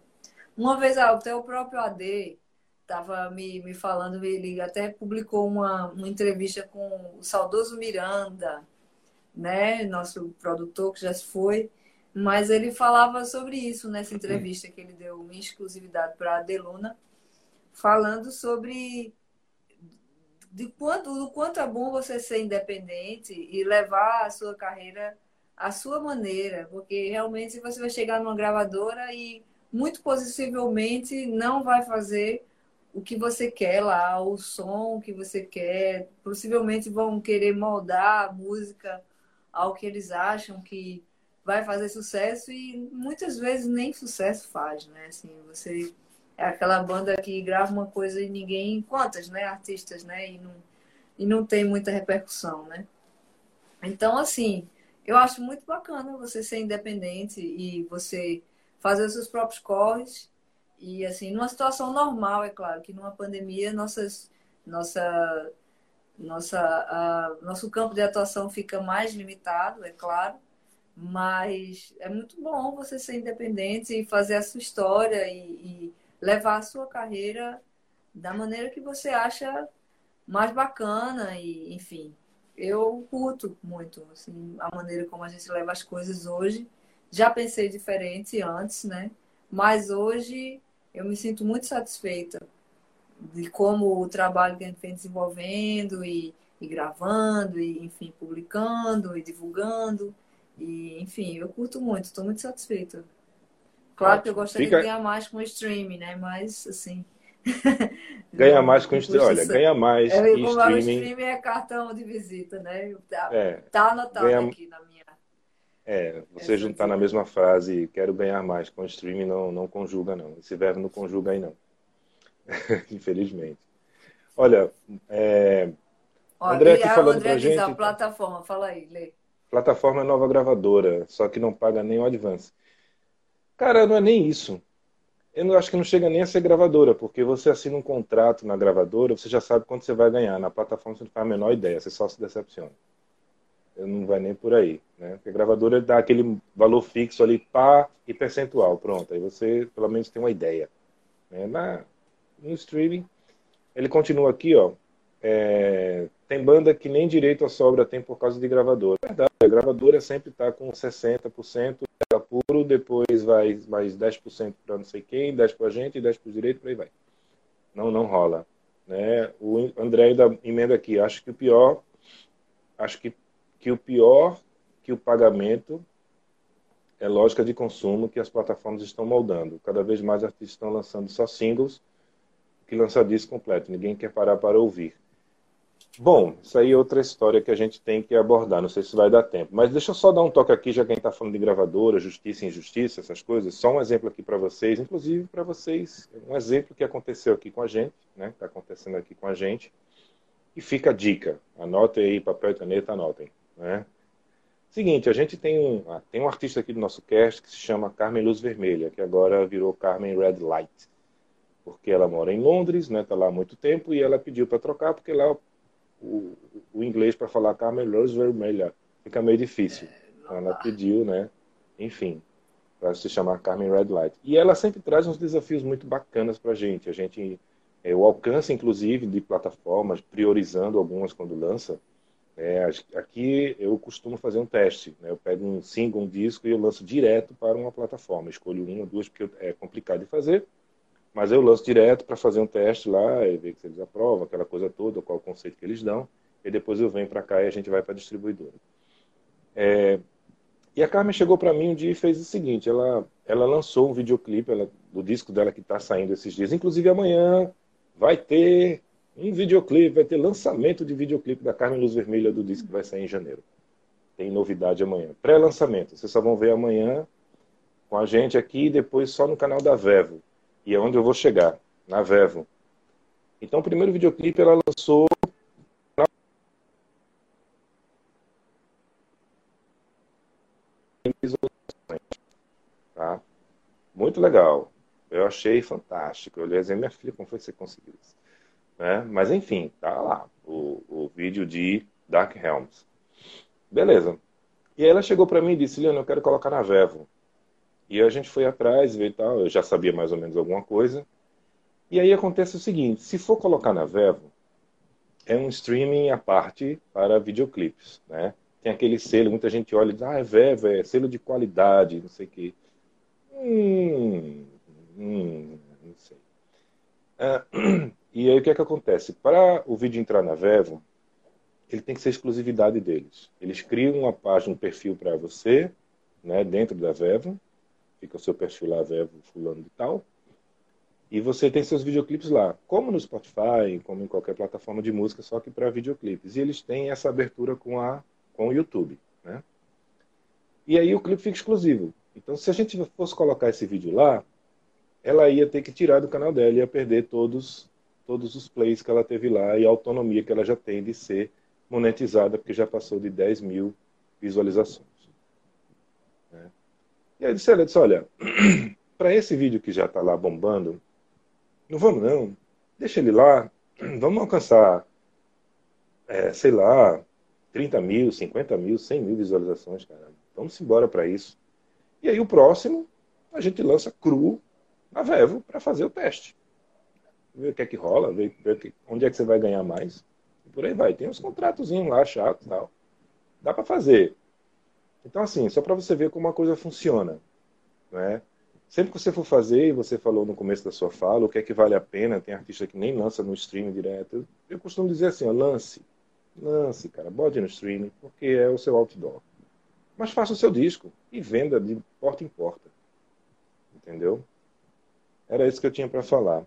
E: Uma vez até o próprio AD estava me, me falando, ele até publicou uma, uma entrevista com o saudoso Miranda, né, nosso produtor que já se foi, mas ele falava sobre isso nessa entrevista que ele deu em exclusividade para a Deluna, falando sobre de quanto, do quanto é bom você ser independente e levar a sua carreira à sua maneira, porque realmente você vai chegar numa gravadora e muito possivelmente não vai fazer o que você quer lá, o som que você quer. Possivelmente vão querer moldar a música ao que eles acham que vai fazer sucesso e muitas vezes nem sucesso faz, né? Assim, você é aquela banda que grava uma coisa e ninguém. Quantas, né? Artistas, né? E não, e não tem muita repercussão, né? Então, assim, eu acho muito bacana você ser independente e você fazer os seus próprios corres. E, assim, numa situação normal, é claro, que numa pandemia, nossas, nossa, nossa, nosso campo de atuação fica mais limitado, é claro. Mas é muito bom você ser independente e fazer a sua história e, e levar a sua carreira da maneira que você acha mais bacana e, enfim, eu curto muito assim, a maneira como a gente leva as coisas hoje. Já pensei diferente antes, né? Mas hoje eu me sinto muito satisfeita de como o trabalho que a gente vem desenvolvendo e, e gravando, e enfim, publicando e divulgando. E, enfim, eu curto muito, estou muito satisfeita. Claro que eu gostaria Fica... de ganhar mais com o streaming, né? Mas, assim.
D: Ganha mais com streaming. Olha, ganha mais
E: é, em streaming. O streaming é cartão de visita, né? Tá, é, tá anotado ganha... aqui na minha.
D: É, você Essa juntar na mesma frase, quero ganhar mais com streaming, não, não conjuga, não. Esse verbo não conjuga aí, não. Infelizmente. Olha, é...
E: Olha, André aqui falando André pra gente. A plataforma, fala aí, lê.
D: Plataforma é nova gravadora, só que não paga nem o advance. Cara, não é nem isso. Eu não, acho que não chega nem a ser gravadora, porque você assina um contrato na gravadora, você já sabe quanto você vai ganhar. Na plataforma você não faz a menor ideia, você só se decepciona. Não vai nem por aí. Né? Porque a gravadora dá aquele valor fixo ali, pá, e percentual, pronto. Aí você pelo menos tem uma ideia. Né? Na, no streaming, ele continua aqui, ó. É, tem banda que nem direito a sobra tem por causa de gravadora. É verdade, a gravadora sempre está com 60% puro, depois vai mais 10% para não sei quem, 10% para a gente, 10% para o direito, por aí vai. Não, não rola. Né? O André ainda emenda aqui, acho que o pior, acho que, que o pior que o pagamento é lógica de consumo que as plataformas estão moldando. Cada vez mais artistas estão lançando só singles que lança disco completo. Ninguém quer parar para ouvir. Bom, isso aí é outra história que a gente tem que abordar. Não sei se vai dar tempo. Mas deixa eu só dar um toque aqui, já que a gente está falando de gravadora, justiça e injustiça, essas coisas. Só um exemplo aqui para vocês, inclusive para vocês, um exemplo que aconteceu aqui com a gente, né? Está acontecendo aqui com a gente. E fica a dica. Anotem aí, papel e caneta, anotem. Né? Seguinte, a gente tem um, ah, tem um artista aqui do nosso cast que se chama Carmen Luz Vermelha, que agora virou Carmen Red Light. Porque ela mora em Londres, né? Está lá há muito tempo e ela pediu para trocar porque lá o, o inglês para falar Carmen Rose Vermelha. Fica meio difícil. Ela pediu, né? Enfim, para se chamar Carmen Red Light. E ela sempre traz uns desafios muito bacanas para a gente. A gente, é, o alcance, inclusive, de plataformas, priorizando algumas quando lança. É, aqui eu costumo fazer um teste. Né? Eu pego um single, um disco e eu lanço direto para uma plataforma. Escolho uma ou duas porque é complicado de fazer. Mas eu lanço direto para fazer um teste lá e ver se eles aprovam, aquela coisa toda, qual o conceito que eles dão. E depois eu venho para cá e a gente vai para a distribuidora. É... E a Carmen chegou para mim um dia e fez o seguinte: ela, ela lançou um videoclipe ela, do disco dela que está saindo esses dias. Inclusive amanhã vai ter um videoclipe, vai ter lançamento de videoclipe da Carmen Luz Vermelha do disco que vai sair em janeiro. Tem novidade amanhã. Pré-lançamento. Vocês só vão ver amanhã com a gente aqui e depois só no canal da Vevo e é onde eu vou chegar, na Vevo. Então, o primeiro videoclipe ela lançou tá? Muito legal. Eu achei fantástico. Eu olhei assim, minha filha, como foi que você conseguiu isso? Né? Mas enfim, tá lá o, o vídeo de Dark Helms. Beleza. E aí ela chegou para mim e disse, Leandro, eu quero colocar na Vevo. E a gente foi atrás, e tal, eu já sabia mais ou menos alguma coisa. E aí acontece o seguinte, se for colocar na Vevo, é um streaming à parte para videoclipes, né? Tem aquele selo, muita gente olha e diz, ah, é Vevo, é selo de qualidade, não sei o quê. Hum, hum, não sei. Ah, e aí o que é que acontece? Para o vídeo entrar na Vevo, ele tem que ser exclusividade deles. Eles criam uma página, um perfil para você, né, dentro da Vevo, fica o seu perfil lá, Vevo fulano de tal. E você tem seus videoclipes lá, como no Spotify, como em qualquer plataforma de música, só que para videoclipes. E eles têm essa abertura com, a, com o YouTube. Né? E aí o clipe fica exclusivo. Então, se a gente fosse colocar esse vídeo lá, ela ia ter que tirar do canal dela, ia perder todos, todos os plays que ela teve lá e a autonomia que ela já tem de ser monetizada, porque já passou de 10 mil visualizações. E aí disse, ela disse, olha, para esse vídeo que já está lá bombando, não vamos não, deixa ele lá, vamos alcançar, é, sei lá, 30 mil, 50 mil, 100 mil visualizações, cara. Vamos embora para isso. E aí o próximo, a gente lança cru na Vevo para fazer o teste. Ver o que é que rola, ver, ver onde é que você vai ganhar mais. E por aí vai. Tem uns contratos lá chatos e tal. Dá para fazer. Então, assim, só para você ver como a coisa funciona. Né? Sempre que você for fazer, e você falou no começo da sua fala, o que é que vale a pena, tem artista que nem lança no stream direto. Eu, costumo dizer assim, ó, lance. Lance, cara, bote no streaming, porque é o seu outdoor. Mas faça o seu disco e venda de porta em porta. Entendeu? Era isso que eu tinha para falar.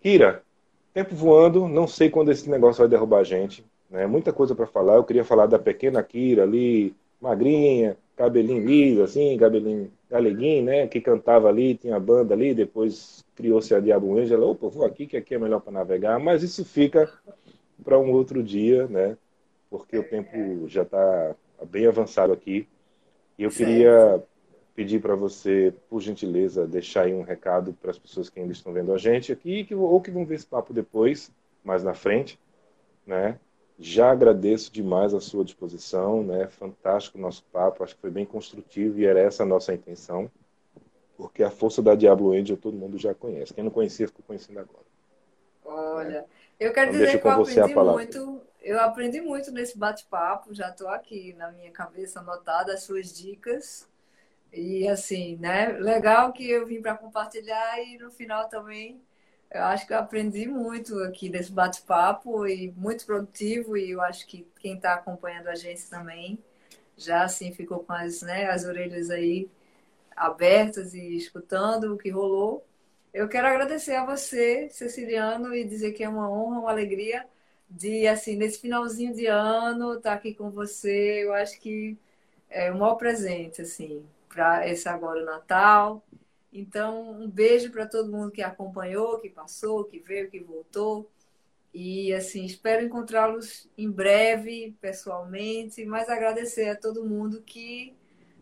D: Kira, tempo voando, não sei quando esse negócio vai derrubar a gente. Né? Muita coisa para falar. Eu queria falar da pequena Kira ali, magrinha, cabelinho liso, assim, cabelinho galeguinho, né? Que cantava ali, tinha banda ali, depois criou-se a Diabo Angel. Opa, vou aqui, que aqui é melhor para navegar. Mas isso fica para um outro dia, né? Porque o tempo já está bem avançado aqui. E eu queria pedir para você, por gentileza, deixar aí um recado para as pessoas que ainda estão vendo a gente aqui, que, ou que vão ver esse papo depois, mais na frente, né? Já agradeço demais a sua disposição, né? Fantástico o nosso papo, acho que foi bem construtivo e era essa a nossa intenção, porque a força da Diablo Angel todo mundo já conhece. Quem não conhecia, ficou conhecendo agora.
E: Olha, eu quero então, dizer que eu aprendi muito, eu aprendi muito nesse bate-papo, já estou aqui na minha cabeça anotada as suas dicas. E assim, né? Legal que eu vim para compartilhar e no final também eu acho que eu aprendi muito aqui desse bate-papo e muito produtivo e eu acho que quem está acompanhando a gente também já assim ficou com as, né, as orelhas aí abertas e escutando o que rolou. Eu quero agradecer a você, Ceciliano, e dizer que é uma honra, uma alegria de, assim, nesse finalzinho de ano, estar tá aqui com você. Eu acho que é o maior presente, assim, para esse agora Natal. Então, um beijo para todo mundo que acompanhou, que passou, que veio, que voltou. E assim, espero encontrá-los em breve, pessoalmente, mas agradecer a todo mundo que,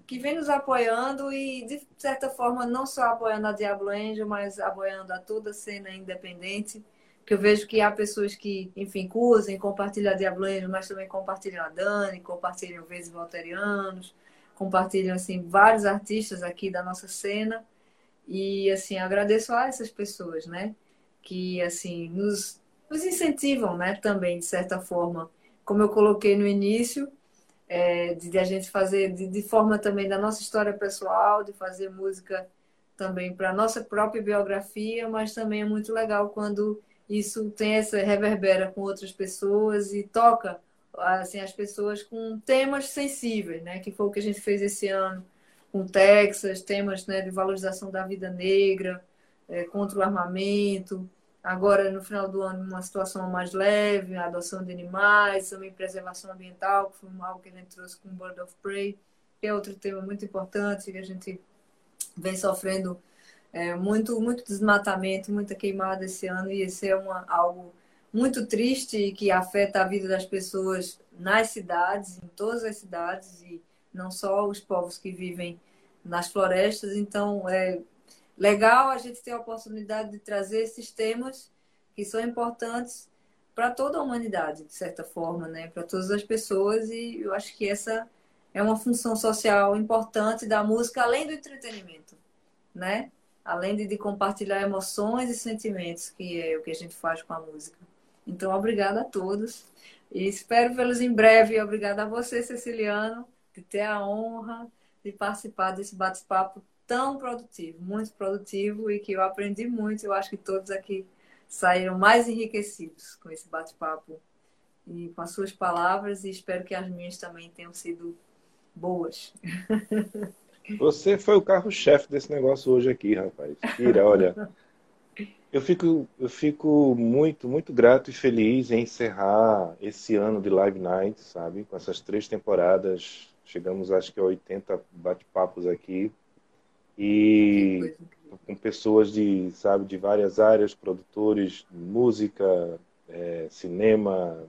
E: que vem nos apoiando e, de certa forma, não só apoiando a Diablo Angel, mas apoiando a toda a cena independente. Que eu vejo que há pessoas que, enfim, curtem, compartilham a Diablo Angel, mas também compartilham a Dani, compartilham vezes Volterianos compartilham assim vários artistas aqui da nossa cena e assim agradeço a essas pessoas, né, que assim nos, nos incentivam, né, também de certa forma, como eu coloquei no início, é, de, de, a gente fazer de, de, forma também da nossa história pessoal, de fazer música também para nossa própria biografia, mas também é muito legal quando isso tem essa reverbera com outras pessoas e toca assim, as pessoas com temas sensíveis, né? Que foi o que a gente fez esse ano com Texas, temas né, de valorização da vida negra, é, contra o armamento. Agora, no final do ano, uma situação mais leve, a adoção de animais, também preservação ambiental, que foi algo que a gente trouxe com Bird of Prey, que é outro tema muito importante, que a gente vem sofrendo é, muito, muito desmatamento, muita queimada esse ano, e esse é uma, algo muito triste e que afeta a vida das pessoas nas cidades, em todas as cidades, e não só os povos que vivem nas florestas. Então, é legal a gente ter a oportunidade de trazer esses temas que são importantes para toda a humanidade, de certa forma, né? para todas as pessoas, e eu acho que essa é uma função social importante da música, além do entretenimento, né? Além de, de compartilhar emoções e sentimentos, que é o que a gente faz com a música. Então, obrigada a todos. E espero vê-los em breve. Obrigada a você, Ceciliano, de ter a honra de participar desse bate-papo tão produtivo, muito produtivo e que eu aprendi muito. Eu acho que todos aqui saíram mais enriquecidos com esse bate-papo e com as suas palavras e espero que as minhas também tenham sido boas.
D: Você foi o carro-chefe desse negócio hoje aqui, rapaz. Kira, olha, eu fico, eu fico muito, muito grato e feliz em encerrar esse ano de Live Night, sabe? Com essas três temporadas. Chegamos, acho que, a 80 bate-papos aqui. E com pessoas de, sabe, de várias áreas, produtores, música, é, cinema,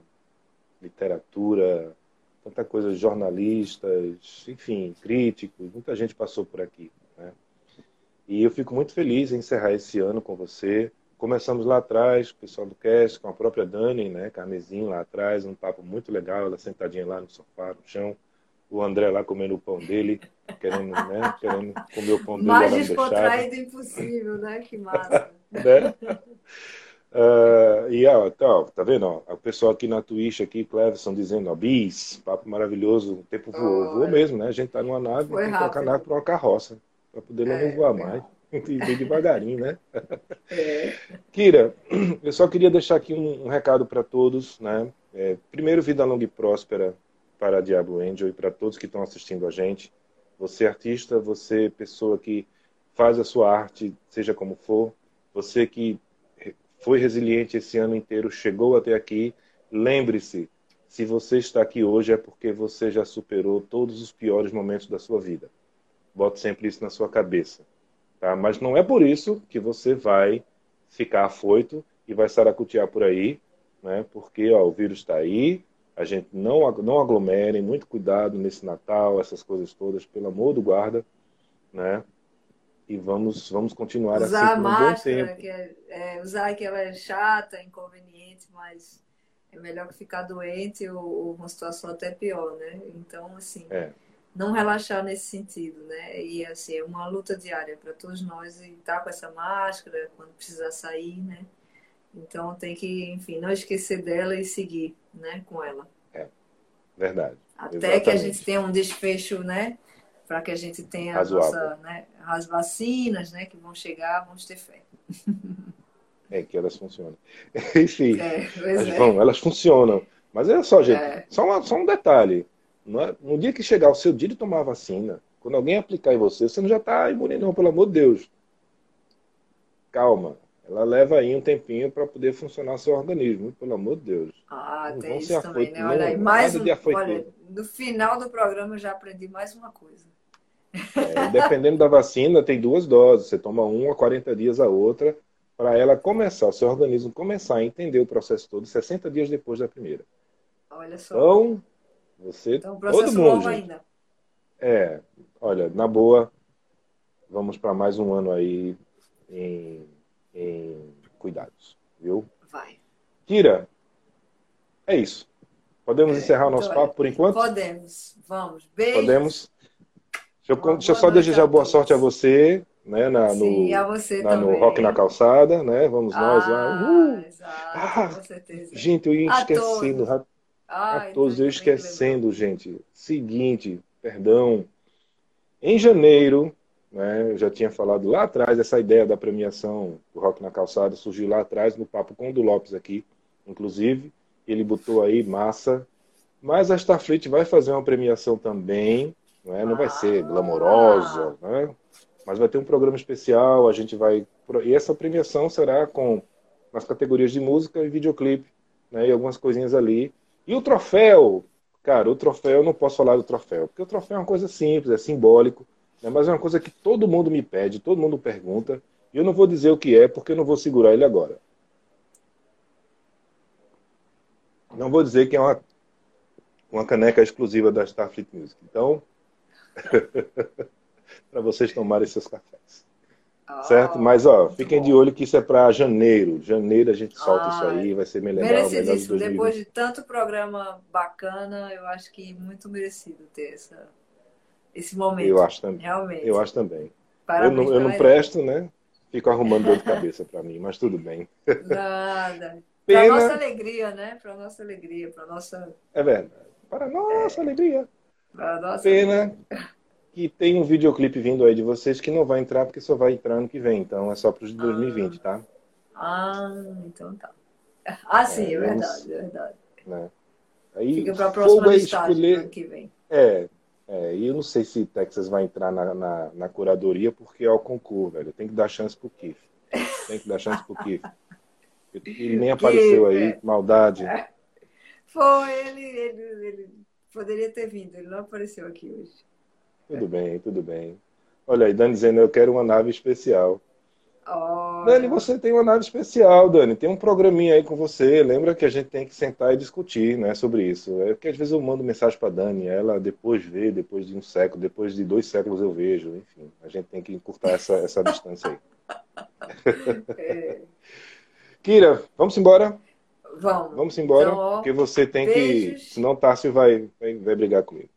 D: literatura, tanta coisa, jornalistas, enfim, críticos, muita gente passou por aqui. Né? E eu fico muito feliz em encerrar esse ano com você. Começamos lá atrás, o pessoal do cast, com a própria Dani, né, Carmesim lá atrás, um papo muito legal, ela sentadinha lá no sofá, no chão, o André lá comendo o pão dele, querendo, né, querendo comer o pão dele.
E: Mais descontraído impossível, né? Que massa.
D: né? Uh, e ó, tá, tá vendo? Ó, o pessoal aqui na Twitch, aqui, Cleverson, dizendo, ó, bis, papo maravilhoso, o tempo voou, oh, voou mesmo, né? A gente tá numa nave, tem que colocar a nave para uma carroça, para poder não é, voar mais. E bem devagarinho, né? É. Kira, eu só queria deixar aqui um, um recado para todos, né? É, primeiro, vida longa e próspera para Diablo Angel e para todos que estão assistindo a gente. Você artista, você pessoa que faz a sua arte, seja como for, você que foi resiliente esse ano inteiro, chegou até aqui, lembre-se, se você está aqui hoje é porque você já superou todos os piores momentos da sua vida. Bote sempre isso na sua cabeça. Tá? Mas não é por isso que você vai ficar afoito e vai saracutear por aí, né? porque ó, o vírus está aí, a gente não, não aglomerem, muito cuidado nesse Natal, essas coisas todas, pelo amor do guarda, né? E vamos, vamos continuar
E: usar
D: assim
E: por um máscara, bom tempo. Que é, é, usar que ela é chata, inconveniente, mas é melhor que ficar doente ou, ou uma situação até pior, né? Então, assim, é. não relaxar nesse sentido, né? E, assim, é uma luta diária para todos nós e estar tá com essa máscara quando precisar sair, né? Então tem que, enfim, não esquecer dela e seguir, né, com ela.
D: É, verdade.
E: Até Exatamente. que a gente tenha um desfecho, né, para que a gente tenha nossa, né, as vacinas, né, que vão chegar, vamos ter fé.
D: É, que elas funcionam. Enfim, é, elas, é. vão, elas funcionam. Mas é só, gente, é. só, uma, só um detalhe. É, no dia que chegar o seu dia de tomar a vacina, quando alguém aplicar em você, você não já está imune, não, pelo amor de Deus. Calma ela leva aí um tempinho para poder funcionar seu organismo, pelo amor de Deus.
E: Ah, não tem isso também, né? Olha aí, mais um, olha, no final do programa eu já aprendi mais uma coisa.
D: É, dependendo da vacina, tem duas doses. Você toma uma a 40 dias a outra, para ela começar, o seu organismo começar a entender o processo todo 60 dias depois da primeira.
E: Olha só.
D: Então, você.
E: Então, todo mundo. ainda.
D: É, olha, na boa, vamos para mais um ano aí em em cuidados, viu?
E: Vai.
D: Kira, é isso. Podemos é, encerrar o nosso então, papo por enquanto?
E: Podemos. Vamos. Beijo.
D: Podemos. Deixa eu, deixa eu só desejar boa sorte a você, né, na,
E: Sim,
D: no,
E: a você
D: na,
E: no
D: Rock na Calçada, né? Vamos
E: ah,
D: nós
E: lá. Uh! Exato, ah, com certeza.
D: Gente, eu ia esquecendo. A todos, a todos eu esquecendo, gente. Seguinte, perdão. Em janeiro, né? Eu já tinha falado lá atrás, essa ideia da premiação do Rock na Calçada surgiu lá atrás, no papo com o do Lopes aqui, inclusive. Ele botou aí massa. Mas a Starfleet vai fazer uma premiação também, não, é? não vai ser glamourosa, né? mas vai ter um programa especial. A gente vai. E essa premiação será com nas categorias de música e videoclipe, né? e algumas coisinhas ali. E o troféu, cara, o troféu, eu não posso falar do troféu, porque o troféu é uma coisa simples, é simbólico. Né? Mas é uma coisa que todo mundo me pede, todo mundo pergunta, e eu não vou dizer o que é, porque eu não vou segurar ele agora. Não vou dizer que é uma, uma caneca exclusiva da Starfleet Music. Então, para vocês tomarem seus cafés. Oh, certo? Mas, ó, fiquem bom. de olho que isso é para janeiro. Janeiro a gente solta ah, isso aí, vai ser bem legal.
E: Merecidíssimo. Depois de tanto programa bacana, eu acho que muito merecido ter essa esse momento.
D: Eu acho também. Realmente. Eu acho também. Parabéns eu não, eu não presto, né? Fico arrumando dor de cabeça para mim, mas tudo bem.
E: Nada. Para nossa alegria, né? Para nossa alegria, para nossa.
D: É verdade. Para nossa é. alegria. Para nossa Pena alegria. que tem um videoclipe vindo aí de vocês que não vai entrar porque só vai entrar ano que vem. Então é só para os de 2020,
E: tá? Ah, então tá. Ah, sim, é, é verdade, é verdade. Né?
D: Aí,
E: Fica para a próxima escolher... ano que vem.
D: É, é, e eu não sei se Texas vai entrar na, na, na, curadoria porque é o concurso, velho. Tem que dar chance pro Keith. Tem que dar chance pro Keith. Ele nem apareceu aí, é. maldade.
E: Foi, ele, ele, ele poderia ter vindo, ele não apareceu aqui hoje.
D: Tudo bem, tudo bem. Olha aí, Dani dizendo, eu quero uma nave especial.
E: Olha.
D: Dani, você tem uma nave especial, Dani. Tem um programinha aí com você. Lembra que a gente tem que sentar e discutir né, sobre isso. É que às vezes eu mando mensagem para Dani, ela depois vê, depois de um século, depois de dois séculos eu vejo. Enfim, a gente tem que encurtar essa, essa distância aí.
E: É.
D: Kira, vamos embora?
E: Vamos.
D: Vamos embora,
E: Então, ó,
D: porque você tem
E: beijos.
D: que. Senão o Tássio vai, vai, vai brigar comigo.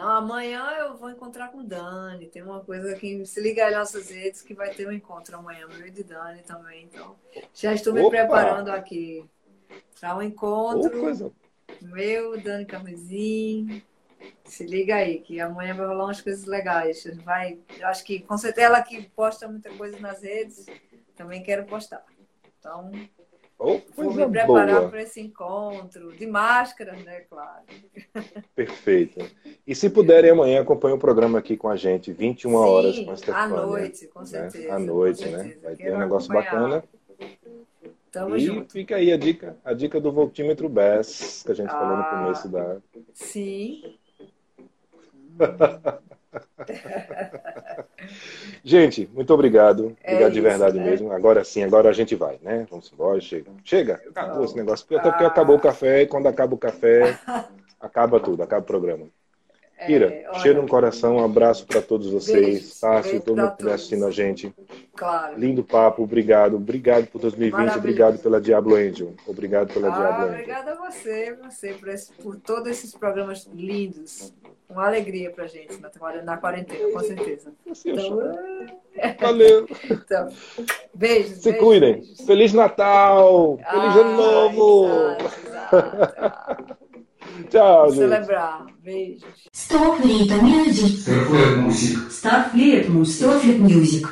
E: Não, amanhã eu vou encontrar com Dani. Tem uma coisa que se liga aí nas nossas redes que vai ter um encontro amanhã, meu e de Dani também. Então, já estou me
D: Opa!
E: preparando aqui para um encontro.
D: coisa.
E: Meu, Dani Carmesim. Se liga aí, que amanhã vai rolar umas coisas legais. Vai, eu acho que com certeza ela que posta muita coisa nas redes, também quero postar. Então,
D: Ô,
E: vou me preparar para esse encontro, de máscara, né, claro.
D: Perfeito. E se puderem amanhã, acompanhe o programa aqui com a gente, 21 horas com a
E: Sim,
D: Stefânia.
E: à noite, com
D: né?
E: certeza.
D: À noite,
E: com
D: né?
E: certeza.
D: Vai ter
E: Quero
D: um negócio
E: acompanhar.
D: bacana.
E: Tamo
D: e
E: junto.
D: fica aí a dica, a dica do voltímetro BES, que a gente falou no
E: Ah.
D: começo da.
E: Sim.
D: Gente, muito obrigado.
E: É
D: Obrigado de
E: isso,
D: verdade
E: né?
D: mesmo. Agora sim, agora a gente vai, né? Vamos embora, chega. Chega, acabou esse negócio. Até porque
E: Ah.
D: acabou o café, e quando acaba o café, acaba tudo, acaba o programa. Kira,
E: É,
D: cheiro no coração, um abraço para todos vocês. Tássio, todo mundo que assistindo a gente.
E: Claro.
D: Lindo papo, obrigado. Obrigado por 2020,
E: Maravilhoso.
D: obrigado pela Diablo Angel. Obrigado pela
E: Ah,
D: Diablo Angel.
E: obrigada a você, você por, esse- por todos esses programas lindos. Uma alegria pra gente na, quaren- na quarentena, com certeza.
D: Assim,
E: Então,
D: choro. Valeu.
E: então, beijos.
D: Se
E: beijos,
D: cuidem.
E: beijos.
D: Feliz Natal. Feliz Ano
E: Ah,
D: Novo.
E: exato, exato.
D: Tchau, gente.
E: celebrar. Beijos.
A: Music.
C: Starfleet Music.
A: Starfleet Music. Starfleet Music.